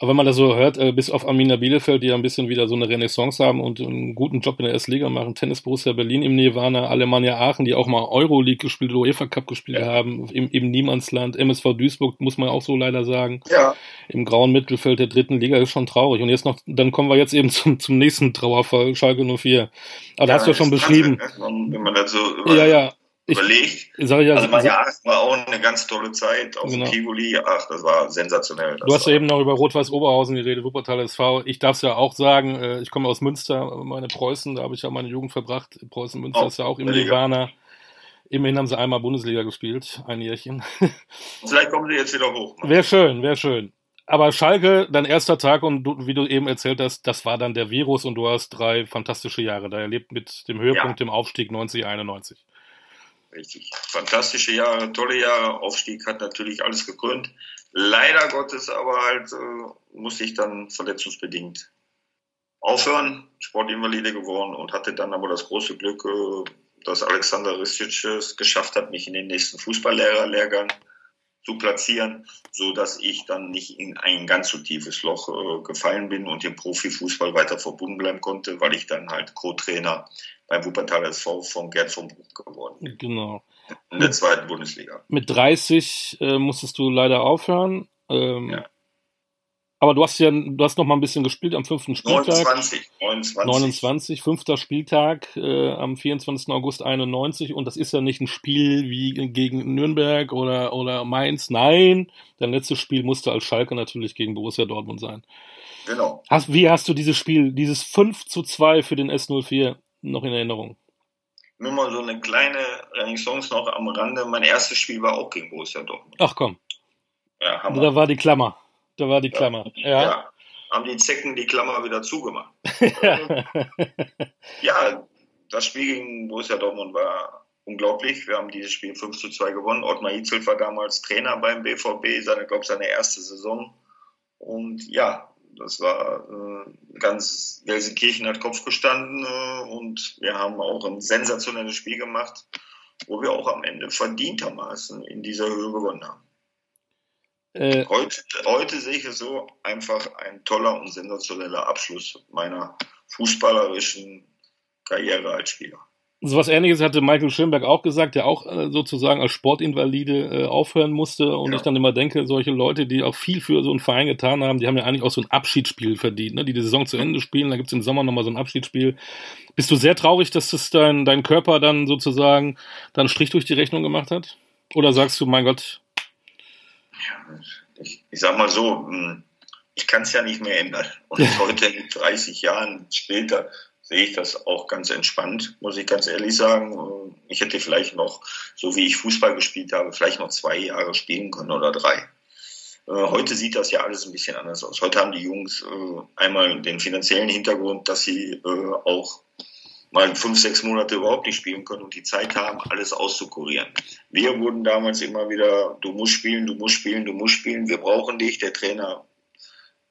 Aber wenn man das so hört, äh, bis auf Amina Bielefeld, die ja ein bisschen wieder so eine Renaissance haben und einen guten Job in der S-Liga machen, Tennis Borussia Berlin im Nirvana, Alemannia Aachen, die auch mal Euroleague gespielt, UEFA Cup gespielt ja. haben, im, im Niemandsland, MSV Duisburg, muss man auch so leider sagen. Ja. Im grauen Mittelfeld der dritten Liga ist schon traurig. Und jetzt noch, dann kommen wir jetzt eben zum, zum nächsten Trauerfall, Schalke 04. Aber ja, da hast du ja schon beschrieben. Wenn man das so ja, ja überlegt. Ich, sag ja, also mein Jahr war auch eine ganz tolle Zeit auf genau. Tivoli. Ach, das war sensationell. Das du hast ja eben noch über Rot-Weiß Oberhausen geredet, Wuppertal SV. Ich darf es ja auch sagen, äh, ich komme aus Münster, meine Preußen, da habe ich ja meine Jugend verbracht. Preußen Münster oh, ist ja auch im Nirvana. Immerhin haben sie einmal Bundesliga gespielt, ein Jährchen. Vielleicht kommen sie jetzt wieder hoch. Wäre schön, wäre schön. Aber Schalke, dein erster Tag und du, wie du eben erzählt hast, das war dann der Virus und du hast drei fantastische Jahre da erlebt mit dem Höhepunkt, ja. dem Aufstieg 90, 91. Richtig. Fantastische Jahre, tolle Jahre. Aufstieg hat natürlich alles gekrönt. Leider Gottes aber halt äh, musste ich dann verletzungsbedingt aufhören, Sportinvalide geworden und hatte dann aber das große Glück, äh, dass Alexander Ristic es geschafft hat, mich in den nächsten Fußballlehrerlehrgang zu platzieren, so dass ich dann nicht in ein ganz so tiefes Loch äh, gefallen bin und dem Profifußball weiter verbunden bleiben konnte, weil ich dann halt Co-Trainer beim Wuppertaler SV von Gerd von Bruch geworden. Genau. In der zweiten Bundesliga. Mit 30 äh, musstest du leider aufhören. Ähm, ja. Aber du hast ja, du hast noch mal ein bisschen gespielt am fünften Spieltag. 29, 29. 29, fünfter Spieltag äh, am 24. August 91 und das ist ja nicht ein Spiel wie gegen Nürnberg oder, oder Mainz. Nein, dein letztes Spiel musste als Schalke natürlich gegen Borussia Dortmund sein. Genau. Hast, wie hast du dieses Spiel, dieses 5 zu 2 für den S04 noch in Erinnerung? Nur mal so eine kleine Renaissance noch am Rande. Mein erstes Spiel war auch gegen Borussia Dortmund. Ach komm. Ja, Hammer. Da war die Klammer. Da war die Klammer. Ja. ja. Haben die Zecken die Klammer wieder zugemacht. ja, das Spiel gegen Borussia Dortmund war unglaublich. Wir haben dieses Spiel 5 zu 2 gewonnen. Ottmar Hitzel war damals Trainer beim BVB, seine, glaube seine erste Saison. Und ja, das war äh, ganz Gelsenkirchen hat Kopf gestanden äh, und wir haben auch ein sensationelles Spiel gemacht, wo wir auch am Ende verdientermaßen in dieser Höhe gewonnen haben. Äh, heute, heute sehe ich es so, einfach ein toller und sensationeller Abschluss meiner fußballerischen Karriere als Spieler. So was ähnliches hatte Michael Schönberg auch gesagt, der auch äh, sozusagen als Sportinvalide äh, aufhören musste. Und ja. ich dann immer denke, solche Leute, die auch viel für so einen Verein getan haben, die haben ja eigentlich auch so ein Abschiedsspiel verdient, ne? die die Saison zu Ende spielen. Da gibt es im Sommer nochmal so ein Abschiedsspiel. Bist du sehr traurig, dass das dein, dein Körper dann sozusagen dann Strich durch die Rechnung gemacht hat? Oder sagst du, mein Gott, ich, ich sag mal so, hm, ich kann es ja nicht mehr ändern. Und heute, 30 Jahren später, sehe ich das auch ganz entspannt, muss ich ganz ehrlich sagen. Ich hätte vielleicht noch, so wie ich Fußball gespielt habe, vielleicht noch zwei Jahre spielen können oder drei. Äh, heute sieht das ja alles ein bisschen anders aus. Heute haben die Jungs äh, einmal den finanziellen Hintergrund, dass sie äh, auch mal fünf, sechs Monate überhaupt nicht spielen können und die Zeit haben, alles auszukurieren. Wir wurden damals immer wieder, du musst spielen, du musst spielen, du musst spielen, wir brauchen dich. Der Trainer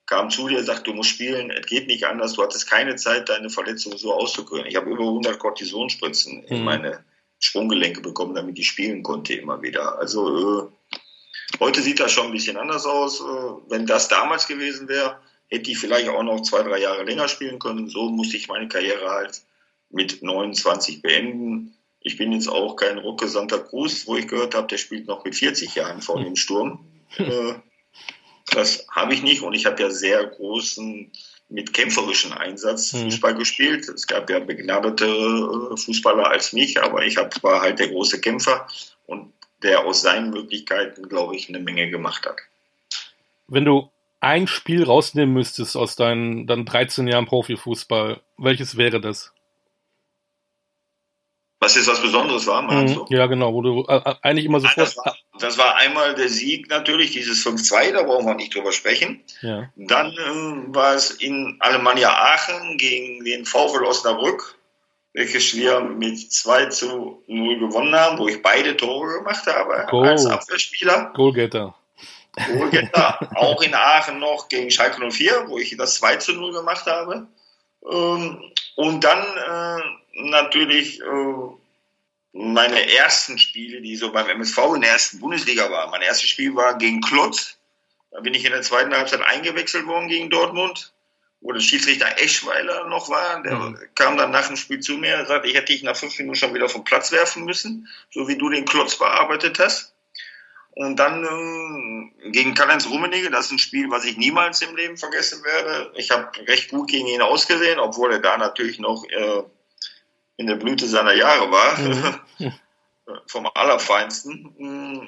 kam zu dir, sagt, du musst spielen, es geht nicht anders, du hattest keine Zeit, deine Verletzung so auszukurieren. Ich habe über 100 Kortisonspritzen mhm. in meine Sprunggelenke bekommen, damit ich spielen konnte immer wieder. Also äh, heute sieht das schon ein bisschen anders aus. Äh, wenn das damals gewesen wäre, hätte ich vielleicht auch noch zwei, drei Jahre länger spielen können. So musste ich meine Karriere halt mit 29 beenden. Ich bin jetzt auch kein Rucke Santa Cruz, wo ich gehört habe, der spielt noch mit 40 Jahren vor dem Sturm. Äh, das habe ich nicht und ich habe ja sehr großen, mit kämpferischen Einsatz mhm. Fußball gespielt. Es gab ja begnadete äh, Fußballer als mich, aber ich hab, war halt der große Kämpfer und der aus seinen Möglichkeiten, glaube ich, eine Menge gemacht hat. Wenn du ein Spiel rausnehmen müsstest aus deinen dann 13 Jahren Profifußball, welches wäre das? Was jetzt was Besonderes war, meinst mhm. du? Ja, genau, wo du äh, äh eigentlich immer sofort. Das war, das war einmal der Sieg natürlich, dieses 5-2, da brauchen wir nicht drüber sprechen. Ja. Dann ähm, war es in Alemannia Aachen gegen den VfL Osnabrück, welches wir mit 2 zu 0 gewonnen haben, wo ich beide Tore gemacht habe Goal. als Abwehrspieler. Goalgetter. Goalgetter. Auch in Aachen noch gegen Schalke 04, wo ich das 2 zu 0 gemacht habe. Ähm, und dann äh, natürlich äh, meine ersten Spiele, die so beim MSV in der ersten Bundesliga waren. Mein erstes Spiel war gegen Klotz. Da bin ich in der zweiten Halbzeit eingewechselt worden gegen Dortmund, wo der Schiedsrichter Eschweiler noch war. Der mhm. kam dann nach dem Spiel zu mir und sagte, ich hätte dich nach fünf Minuten schon wieder vom Platz werfen müssen, so wie du den Klotz bearbeitet hast. Und dann äh, gegen Karl-Heinz Rummenigge, das ist ein Spiel, was ich niemals im Leben vergessen werde. Ich habe recht gut gegen ihn ausgesehen, obwohl er da natürlich noch äh, in der Blüte seiner Jahre war, mhm. vom Allerfeinsten.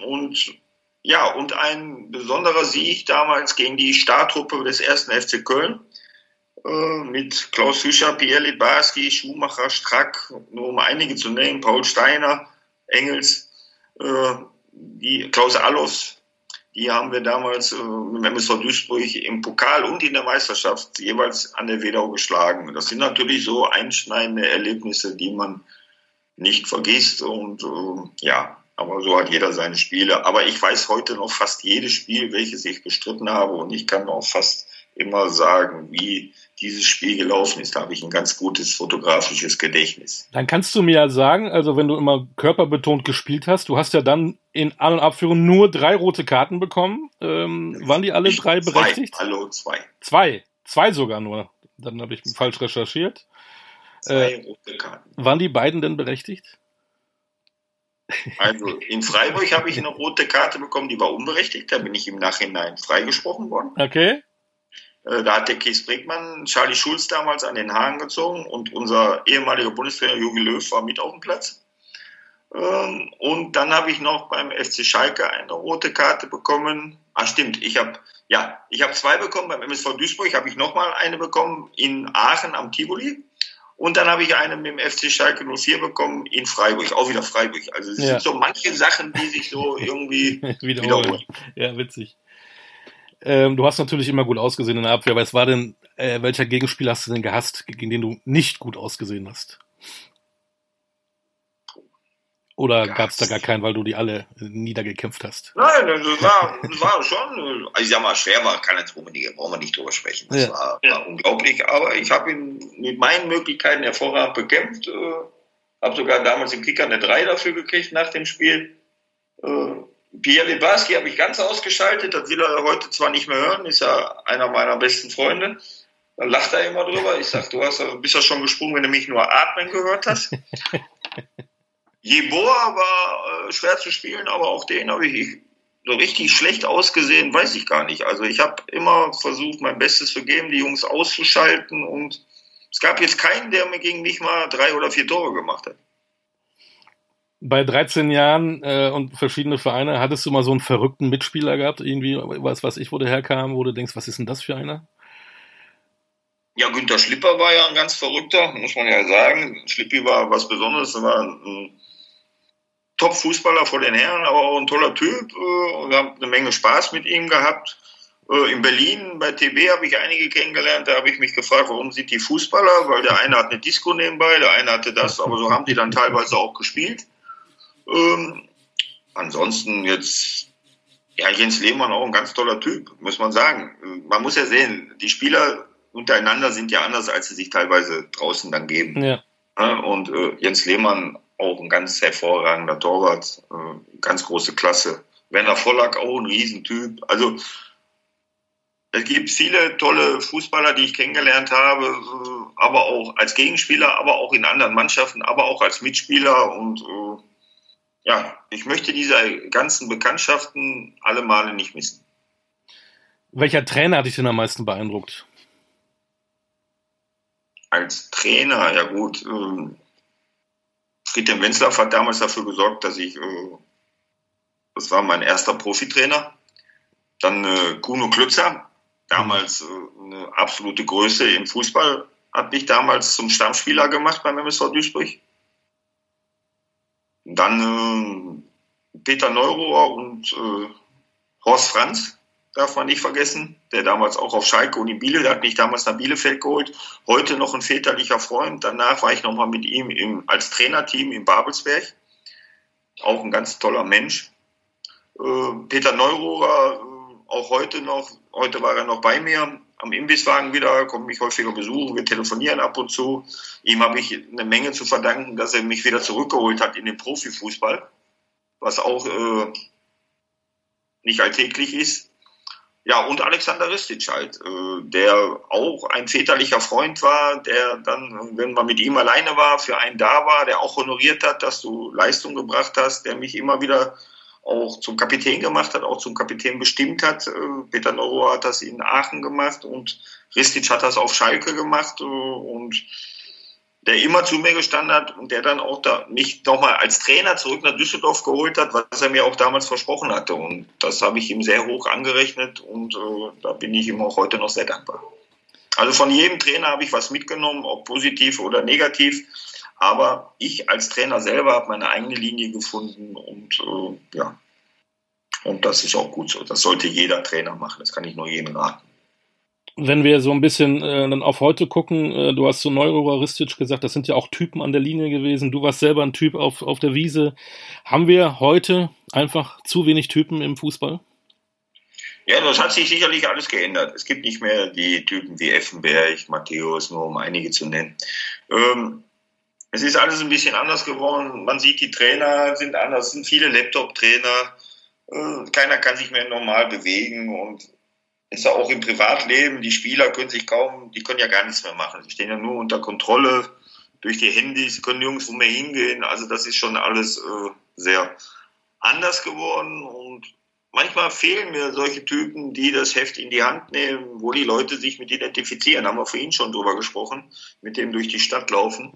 Und ja, und ein besonderer Sieg damals gegen die Startruppe des ersten FC Köln äh, mit Klaus Fischer, Pierre Litbarski, Schumacher, Strack, nur um einige zu nennen, Paul Steiner, Engels, äh, die Klaus Allofs, die haben wir damals äh, mit MSV Duisburg im Pokal und in der Meisterschaft jeweils an der Wedau geschlagen. Das sind natürlich so einschneidende Erlebnisse, die man nicht vergisst. Und äh, ja, aber so hat jeder seine Spiele. Aber ich weiß heute noch fast jedes Spiel, welches ich bestritten habe. Und ich kann auch fast immer sagen, wie dieses Spiel gelaufen ist. Da habe ich ein ganz gutes fotografisches Gedächtnis. Dann kannst du mir ja sagen, also wenn du immer körperbetont gespielt hast, du hast ja dann in An- und Abführung nur drei rote Karten bekommen. Ähm, waren die alle ich drei berechtigt? Zwei. Hallo, zwei. Zwei. Zwei sogar nur. Dann habe ich falsch recherchiert. Zwei äh, rote Karten. Waren die beiden denn berechtigt? Also in Freiburg habe ich eine rote Karte bekommen, die war unberechtigt. Da bin ich im Nachhinein freigesprochen worden. Okay. Äh, da hat der Kies Brickmann Charlie Schulz damals an den Haaren gezogen und unser ehemaliger Bundestrainer Jogi Löw war mit auf dem Platz. Ähm, und dann habe ich noch beim FC Schalke eine rote Karte bekommen. Ah, stimmt, ich habe ja, ich habe zwei bekommen. Beim MSV Duisburg habe ich nochmal eine bekommen in Aachen am Tivoli. Und dann habe ich eine mit dem FC Schalke 04 bekommen in Freiburg, auch wieder Freiburg. Also es ja. sind so manche Sachen, die sich so irgendwie wiederholen. wiederholen. Ja, witzig. Ähm, du hast natürlich immer gut ausgesehen in der Abwehr, aber es war denn, äh, welcher Gegenspieler hast du denn gehasst, gegen den du nicht gut ausgesehen hast? Oder gab es da gar keinen, weil du die alle niedergekämpft hast? Nein, das war, war schon, also ich sag mal, schwer war, kann jetzt brauchen wir nicht drüber sprechen. Das ja. war, war, unglaublich, aber ich habe ihn mit meinen Möglichkeiten hervorragend bekämpft. Äh, habe sogar damals im Kicker eine 3 dafür gekriegt nach dem Spiel. Äh, Pierre Lebarski habe ich ganz ausgeschaltet, das will er heute zwar nicht mehr hören, ist ja einer meiner besten Freunde. Da lacht er immer drüber. Ich sage, du hast, bist ja schon gesprungen, wenn du mich nur atmen gehört hast. Jeboa war äh, schwer zu spielen, aber auch den habe ich so richtig schlecht ausgesehen, weiß ich gar nicht. Also ich habe immer versucht, mein Bestes zu geben, die Jungs auszuschalten und es gab jetzt keinen, der mir gegen mich mal drei oder vier Tore gemacht hat. Bei 13 Jahren äh, und verschiedene Vereine, hattest du mal so einen verrückten Mitspieler gehabt, irgendwie, was weiß ich, wo der herkam, wo du denkst, was ist denn das für einer? Ja, Günter Schlipper war ja ein ganz verrückter, muss man ja sagen. Schlippi war was Besonderes, war ein Top-Fußballer vor den Herren, aber auch ein toller Typ. Äh, wir haben eine Menge Spaß mit ihm gehabt. Äh, in Berlin bei TB habe ich einige kennengelernt. Da habe ich mich gefragt, warum sind die Fußballer? Weil der eine hat eine Disco nebenbei, der eine hatte das, aber so haben die dann teilweise auch gespielt. Ähm, ansonsten jetzt, ja, Jens Lehmann auch ein ganz toller Typ, muss man sagen. Man muss ja sehen, die Spieler untereinander sind ja anders, als sie sich teilweise draußen dann geben. Ja. Und äh, Jens Lehmann auch ein ganz hervorragender Torwart, äh, ganz große Klasse. Werner Vollack auch ein Riesentyp. Also es gibt viele tolle Fußballer, die ich kennengelernt habe, äh, aber auch als Gegenspieler, aber auch in anderen Mannschaften, aber auch als Mitspieler. Und äh, ja, ich möchte diese ganzen Bekanntschaften alle Male nicht missen. Welcher Trainer hat dich denn am meisten beeindruckt? Als Trainer, ja gut, ähm, Friedhelm Wenzlaff hat damals dafür gesorgt, dass ich, äh, das war mein erster Profitrainer. Dann äh, Kuno Klützer, damals äh, eine absolute Größe im Fußball, hat mich damals zum Stammspieler gemacht beim MSV Duisburg. Dann äh, Peter Neurohr und äh, Horst Franz, darf man nicht vergessen, der damals auch auf Schalke und in Bielefeld, der hat mich damals nach Bielefeld geholt, heute noch ein väterlicher Freund. Danach war ich nochmal mit ihm im, als Trainerteam in Babelsberg, auch ein ganz toller Mensch. Äh, Peter Neurohrer, äh, auch heute noch, heute war er noch bei mir am Imbisswagen wieder, kommt mich häufiger besuchen, wir telefonieren ab und zu. Ihm habe ich eine Menge zu verdanken, dass er mich wieder zurückgeholt hat in den Profifußball, was auch äh, nicht alltäglich ist. Ja, und Alexander Ristic halt, äh, der auch ein väterlicher Freund war, der dann, wenn man mit ihm alleine war, für einen da war, der auch honoriert hat, dass du Leistung gebracht hast, der mich immer wieder auch zum Kapitän gemacht hat, auch zum Kapitän bestimmt hat. Äh, Peter Neuro hat das in Aachen gemacht und Ristic hat das auf Schalke gemacht äh, und der immer zu mir gestanden hat und der dann auch da mich nochmal als Trainer zurück nach Düsseldorf geholt hat, was er mir auch damals versprochen hatte. Und das habe ich ihm sehr hoch angerechnet und äh, da bin ich ihm auch heute noch sehr dankbar. Also von jedem Trainer habe ich was mitgenommen, ob positiv oder negativ. Aber ich als Trainer selber habe meine eigene Linie gefunden und äh, ja, und das ist auch gut so. Das sollte jeder Trainer machen. Das kann ich nur jedem raten wenn wir so ein bisschen äh, dann auf heute gucken, äh, du hast so neuroristisch gesagt, das sind ja auch Typen an der Linie gewesen. Du warst selber ein Typ auf, auf der Wiese. Haben wir heute einfach zu wenig Typen im Fußball? Ja, das hat sich sicherlich alles geändert. Es gibt nicht mehr die Typen wie Effenberg, Matthäus, nur um einige zu nennen. Ähm, es ist alles ein bisschen anders geworden. Man sieht, die Trainer sind anders, es sind viele Laptop-Trainer. Äh, keiner kann sich mehr normal bewegen und ist ja auch im Privatleben. Die Spieler können sich kaum, die können ja gar nichts mehr machen. Sie stehen ja nur unter Kontrolle durch die Handys, können nirgendwo mehr hingehen. Also das ist schon alles äh, sehr anders geworden und manchmal fehlen mir solche Typen, die das Heft in die Hand nehmen, wo die Leute sich mit identifizieren. Haben wir vorhin schon drüber gesprochen, mit dem durch die Stadt laufen.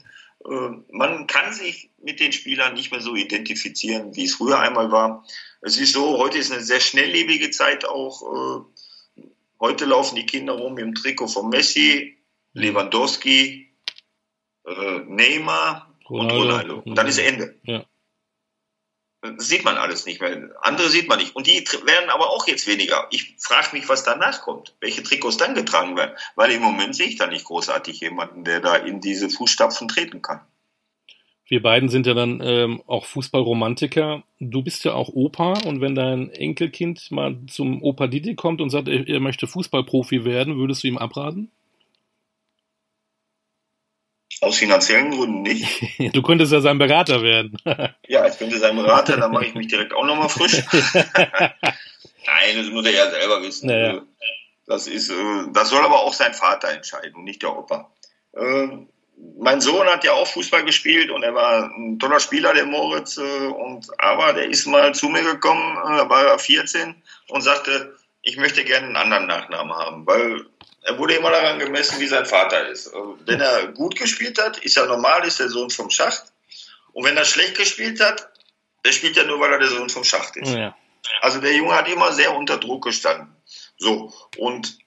Äh, man kann sich mit den Spielern nicht mehr so identifizieren, wie es früher einmal war. Es ist so, heute ist eine sehr schnelllebige Zeit auch. Äh, heute laufen die Kinder rum im Trikot von Messi, Lewandowski, äh, Neymar Ronaldo. und Ronaldo. Und dann ist Ende. Ja. Sieht man alles nicht mehr. Andere sieht man nicht. Und die werden aber auch jetzt weniger. Ich frage mich, was danach kommt. Welche Trikots dann getragen werden. Weil im Moment sehe ich da nicht großartig jemanden, der da in diese Fußstapfen treten kann. Wir beiden sind ja dann ähm, auch Fußballromantiker. Du bist ja auch Opa und wenn dein Enkelkind mal zum Opa Didi kommt und sagt, er möchte Fußballprofi werden, würdest du ihm abraten? Aus finanziellen Gründen nicht. Du könntest ja sein Berater werden. ja, ich könnte sein Berater, dann mache ich mich direkt auch nochmal frisch. Nein, das muss er ja selber wissen. Naja. Das ist, äh, das soll aber auch sein Vater entscheiden, nicht der Opa. Ähm, mein Sohn hat ja auch Fußball gespielt und er war ein toller Spieler, der Moritz. Äh, und aber der ist mal zu mir gekommen, äh, da war er 14 und sagte, ich möchte gerne einen anderen Nachnamen haben, weil er wurde immer daran gemessen, wie sein Vater ist. Wenn er gut gespielt hat, ist er normal, ist der Sohn vom Schacht. Und wenn er schlecht gespielt hat, der spielt ja nur, weil er der Sohn vom Schacht ist. Ja. Also der Junge hat immer sehr unter Druck gestanden. So, und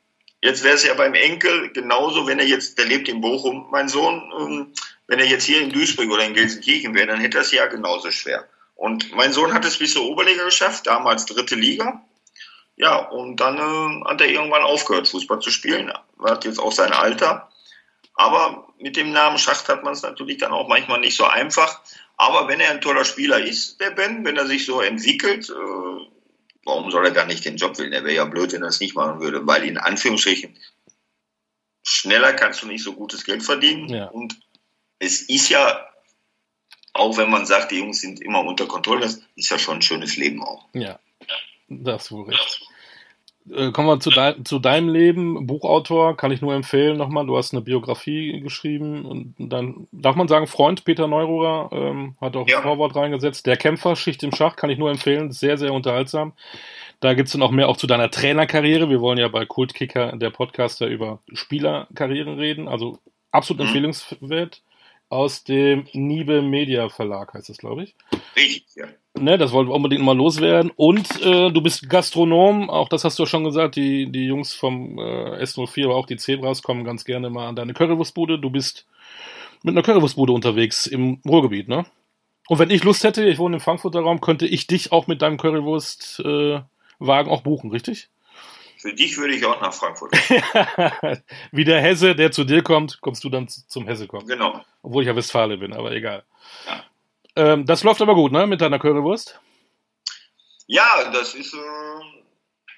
jetzt wäre es ja beim Enkel genauso, wenn er jetzt, der lebt in Bochum, mein Sohn, ähm, wenn er jetzt hier in Duisburg oder in Gelsenkirchen wäre, dann hätte er es ja genauso schwer. Und mein Sohn hat es bis zur Oberliga geschafft, damals dritte Liga. Ja, und dann äh, hat er irgendwann aufgehört, Fußball zu spielen. Er hat jetzt auch sein Alter. Aber mit dem Namen Schacht hat man es natürlich dann auch manchmal nicht so einfach. Aber wenn er ein toller Spieler ist, der Ben, wenn er sich so entwickelt, äh, warum soll er gar nicht den Job wählen? Er wäre ja blöd, wenn er es nicht machen würde, weil in Anführungsstrichen schneller kannst du nicht so gutes Geld verdienen. Ja. Und es ist ja, auch wenn man sagt, die Jungs sind immer unter Kontrolle, das ist ja schon ein schönes Leben auch. Ja, das ist wohl recht. Äh, kommen wir zu, de zu, deinem Leben. Buchautor kann ich nur empfehlen nochmal. Du hast eine Biografie geschrieben und dann darf man sagen, Freund Peter Neururer ähm, hat auch ja. ein Vorwort reingesetzt. Der Kämpfer, Schicht im Schach, kann ich nur empfehlen. Sehr, sehr unterhaltsam. Da gibt es dann auch mehr auch zu deiner Trainerkarriere. Wir wollen ja bei Kultkicker, der Podcaster, über Spielerkarrieren reden. Also absolut mhm. empfehlenswert aus dem Niebe Media Verlag, heißt das, glaube ich. Richtig, ja. Ne, das wollten wir unbedingt mal loswerden. Und äh, du bist Gastronom, auch das hast du schon gesagt. Die, die Jungs vom äh, S04, aber auch die Zebras kommen ganz gerne mal an deine Currywurstbude. Du bist mit einer Currywurstbude unterwegs im Ruhrgebiet, ne? Und wenn ich Lust hätte, ich wohne im Frankfurter Raum, könnte ich dich auch mit deinem Currywurstwagen äh, auch buchen, richtig? Für dich würde ich auch nach Frankfurt. Wie der Hesse, der zu dir kommt, kommst du dann zum Hesse kommen. Genau. Obwohl ich ja Westfale bin, aber egal. Ja. Ähm, das läuft aber gut, ne, mit deiner Currywurst? Ja, das ist, äh,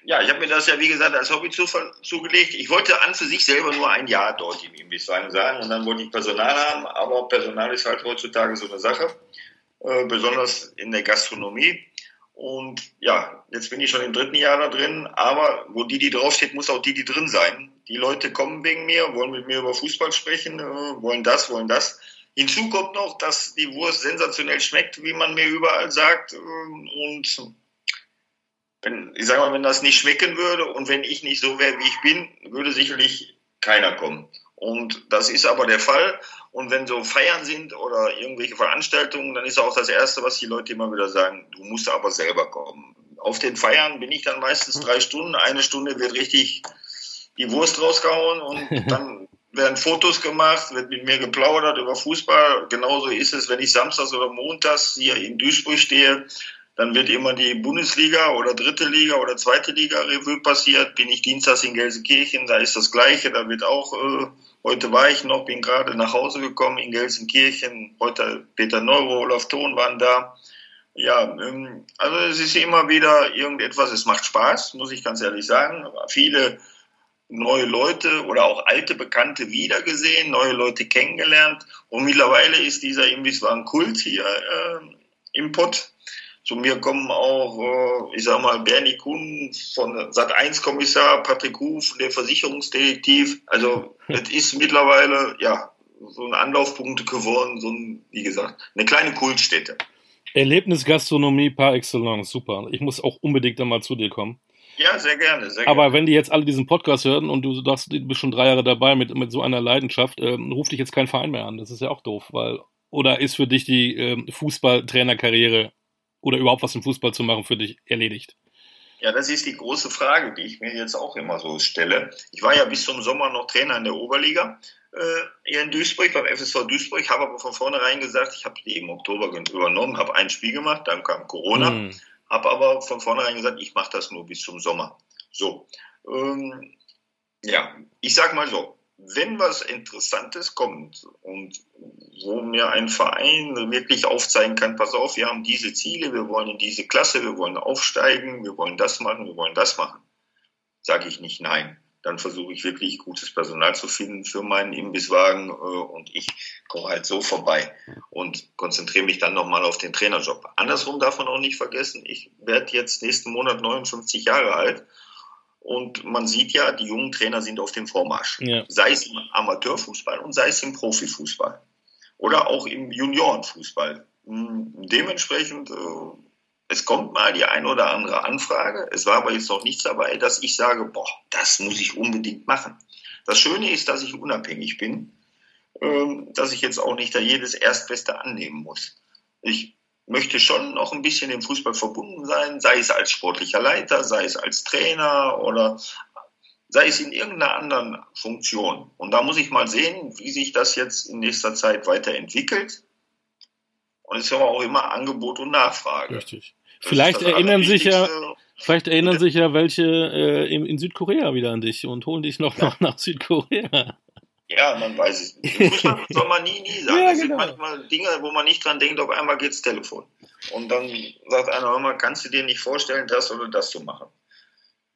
ja, ich habe mir das ja, wie gesagt, als Hobby zu, zugelegt. Ich wollte an für sich selber nur ein Jahr dort im Imbisswagen sein und dann wollte ich Personal haben, aber Personal ist halt heutzutage so eine Sache, äh, besonders in der Gastronomie. Und ja, jetzt bin ich schon im dritten Jahr da drin, aber wo die, die draufsteht, muss auch die, die drin sein. Die Leute kommen wegen mir, wollen mit mir über Fußball sprechen, äh, wollen das, wollen das. Hinzu kommt noch, dass die Wurst sensationell schmeckt, wie man mir überall sagt. Äh, und wenn, ich sage mal, wenn das nicht schmecken würde und wenn ich nicht so wäre, wie ich bin, würde sicherlich keiner kommen. Und das ist aber der Fall. Und wenn so Feiern sind oder irgendwelche Veranstaltungen, dann ist auch das Erste, was die Leute immer wieder sagen, du musst aber selber kommen. Auf den Feiern bin ich dann meistens drei Stunden. Eine Stunde wird richtig die Wurst rausgehauen und dann werden Fotos gemacht, wird mit mir geplaudert über Fußball. Genauso ist es, wenn ich samstags oder montags hier in Duisburg stehe dann wird immer die Bundesliga oder dritte Liga oder zweite Liga Revue passiert. Bin ich dienstags in Gelsenkirchen, da ist das Gleiche. Da wird auch, äh, heute war ich noch, bin gerade nach Hause gekommen in Gelsenkirchen. Heute Peter Neuro, Olaf Thon waren da. Ja, ähm, also es ist immer wieder irgendetwas, es macht Spaß, muss ich ganz ehrlich sagen. Viele neue Leute oder auch alte Bekannte wiedergesehen, neue Leute kennengelernt. Und mittlerweile ist dieser Imbisswagen Kult hier äh, im Pott. Zu mir kommen auch, äh, ich sag mal, Bernie Kuhn von Sat1-Kommissar, Patrick Huf, der Versicherungsdetektiv. Also es ist mittlerweile, ja, so ein Anlaufpunkt geworden, so ein, wie gesagt, eine kleine Kultstätte. Erlebnisgastronomie par excellence, super. Ich muss auch unbedingt einmal zu dir kommen. Ja, sehr gerne. Sehr Aber gerne. wenn die jetzt alle diesen Podcast hören und du sagst, du bist schon drei Jahre dabei mit, mit so einer Leidenschaft, ähm, ruft dich jetzt kein Verein mehr an. Das ist ja auch doof, weil oder ist für dich die ähm, Fußballtrainerkarriere oder überhaupt was im Fußball zu machen für dich erledigt? Ja, das ist die große Frage, die ich mir jetzt auch immer so stelle. Ich war ja bis zum Sommer noch Trainer in der Oberliga äh, hier in Duisburg, beim FSV Duisburg, habe aber von vornherein gesagt, ich habe die im Oktober übernommen, habe ein Spiel gemacht, dann kam Corona, mhm. habe aber von vornherein gesagt, ich mache das nur bis zum Sommer. So, ähm, ja, ich sag mal so, wenn was Interessantes kommt und wo mir ein Verein wirklich aufzeigen kann, pass auf, wir haben diese Ziele, wir wollen in diese Klasse, wir wollen aufsteigen, wir wollen das machen, wir wollen das machen, sage ich nicht nein. Dann versuche ich wirklich gutes Personal zu finden für meinen Imbisswagen äh, und ich komme halt so vorbei und konzentriere mich dann nochmal auf den Trainerjob. Andersrum darf man auch nicht vergessen, ich werde jetzt nächsten Monat 59 Jahre alt und man sieht ja, die jungen Trainer sind auf dem Vormarsch. Ja. Sei es im Amateurfußball und sei es im Profifußball. Oder auch im Juniorenfußball. Hm, dementsprechend, äh, es kommt mal die ein oder andere Anfrage. Es war aber jetzt noch nichts dabei, dass ich sage, boah, das muss ich unbedingt machen. Das Schöne ist, dass ich unabhängig bin, ähm, dass ich jetzt auch nicht da jedes Erstbeste annehmen muss. Ich möchte schon noch ein bisschen dem Fußball verbunden sein, sei es als sportlicher Leiter, sei es als Trainer oder sei es in irgendeiner anderen Funktion. Und da muss ich mal sehen, wie sich das jetzt in nächster Zeit weiterentwickelt. Und es ist aber auch immer Angebot und Nachfrage. Richtig. Vielleicht erinnern sich ja, vielleicht erinnern sich ja welche äh, in, in, Südkorea wieder an dich und holen dich noch, ja. noch nach Südkorea. Ja, man weiß es nicht. Fußball soll man nie, nie sagen. Ja, es genau. sind manchmal Dinge, wo man nicht dran denkt, auf einmal geht's Telefon. Und dann sagt einer, mal, kannst du dir nicht vorstellen, das oder das zu machen?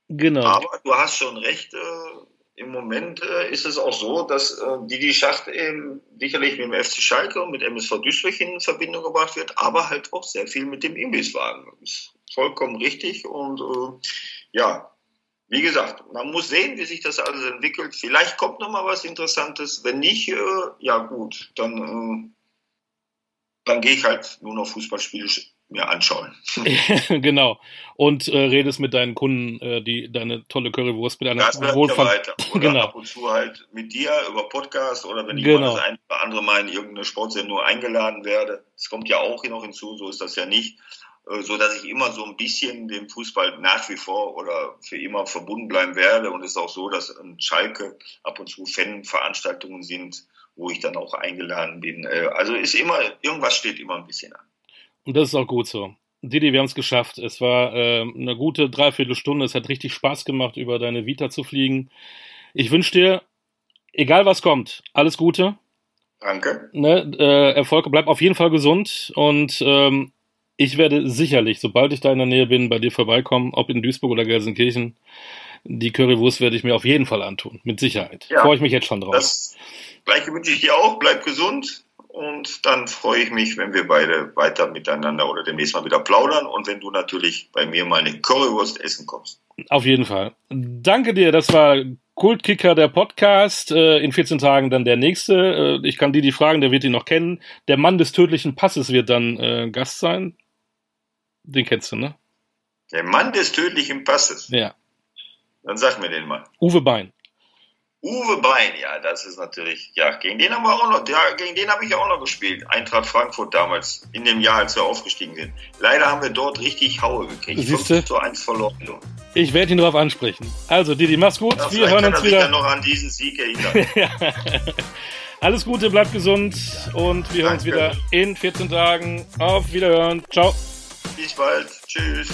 Genau. Aber du hast schon recht, äh, im Moment äh, ist es auch so, dass äh, Didi Schacht eben sicherlich mit dem FC Schalke und mit MSV Duisburg in Verbindung gebracht wird, aber halt auch sehr viel mit dem Imbisswagen. Das ist vollkommen richtig und äh, ja, wie gesagt, man muss sehen, wie sich das alles entwickelt. Vielleicht kommt noch mal was Interessantes. Wenn nicht, äh, ja gut, dann, äh, dann gehe ich halt nur noch Fußballspiele mir anschauen. genau. Und äh, redest mit deinen Kunden, äh, die deine tolle Currywurst mit einer das Wohlfahrt. weiter. Oder genau. ab und zu halt mit dir über Podcast oder wenn ich genau. mal das ein oder andere Mal in irgendeine Sportsendung eingeladen werde. Das kommt ja auch hier noch hinzu, so ist das ja nicht. Äh, so dass ich immer so ein bisschen dem Fußball nach wie vor oder für immer verbunden bleiben werde. Und es ist auch so, dass in Schalke ab und zu Fanveranstaltungen sind, wo ich dann auch eingeladen bin. Äh, also ist immer, irgendwas steht immer ein bisschen an. Und das ist auch gut so. Didi, wir haben es geschafft. Es war äh, eine gute Dreiviertelstunde. Es hat richtig Spaß gemacht, über deine Vita zu fliegen. Ich wünsche dir, egal was kommt, alles Gute. Danke. Ne, äh, Erfolg, bleib auf jeden Fall gesund und ähm, ich werde sicherlich, sobald ich da in der Nähe bin, bei dir vorbeikommen, ob in Duisburg oder Gelsenkirchen. Die Currywurst werde ich mir auf jeden Fall antun, mit Sicherheit. Ja, Freue ich mich jetzt schon drauf. Das gleiche wünsche ich dir auch. Bleib gesund. Und dann freue ich mich, wenn wir beide weiter miteinander oder demnächst mal wieder plaudern und wenn du natürlich bei mir mal eine Currywurst essen kommst. Auf jeden Fall. Danke dir. Das war Kultkicker der Podcast. Äh, in 14 Tagen dann der nächste. Äh, ich kann die fragen, der wird ihn noch kennen. Der Mann des tödlichen Passes wird dann äh, Gast sein. Den kennst du, ne? Der Mann des tödlichen Passes. Ja. Dann sag mir den mal. Uwe Bein. Uwe Bein, ja, das ist natürlich, ja, gegen den haben wir auch noch, ja, gegen den habe ich auch noch gespielt. Eintracht Frankfurt damals, in dem Jahr, als wir aufgestiegen sind. Leider haben wir dort richtig Haue gekriegt. Siehste? 5 zu 1 verloren. Ich werde ihn darauf ansprechen. Also, Didi, mach's gut. Ja, wir hören uns wieder. Dann noch an diesen Sieg erinnern. ja. Alles Gute, bleibt gesund und wir hören uns wieder in 14 Tagen. Auf Wiederhören. Ciao. Bis bald. Tschüss.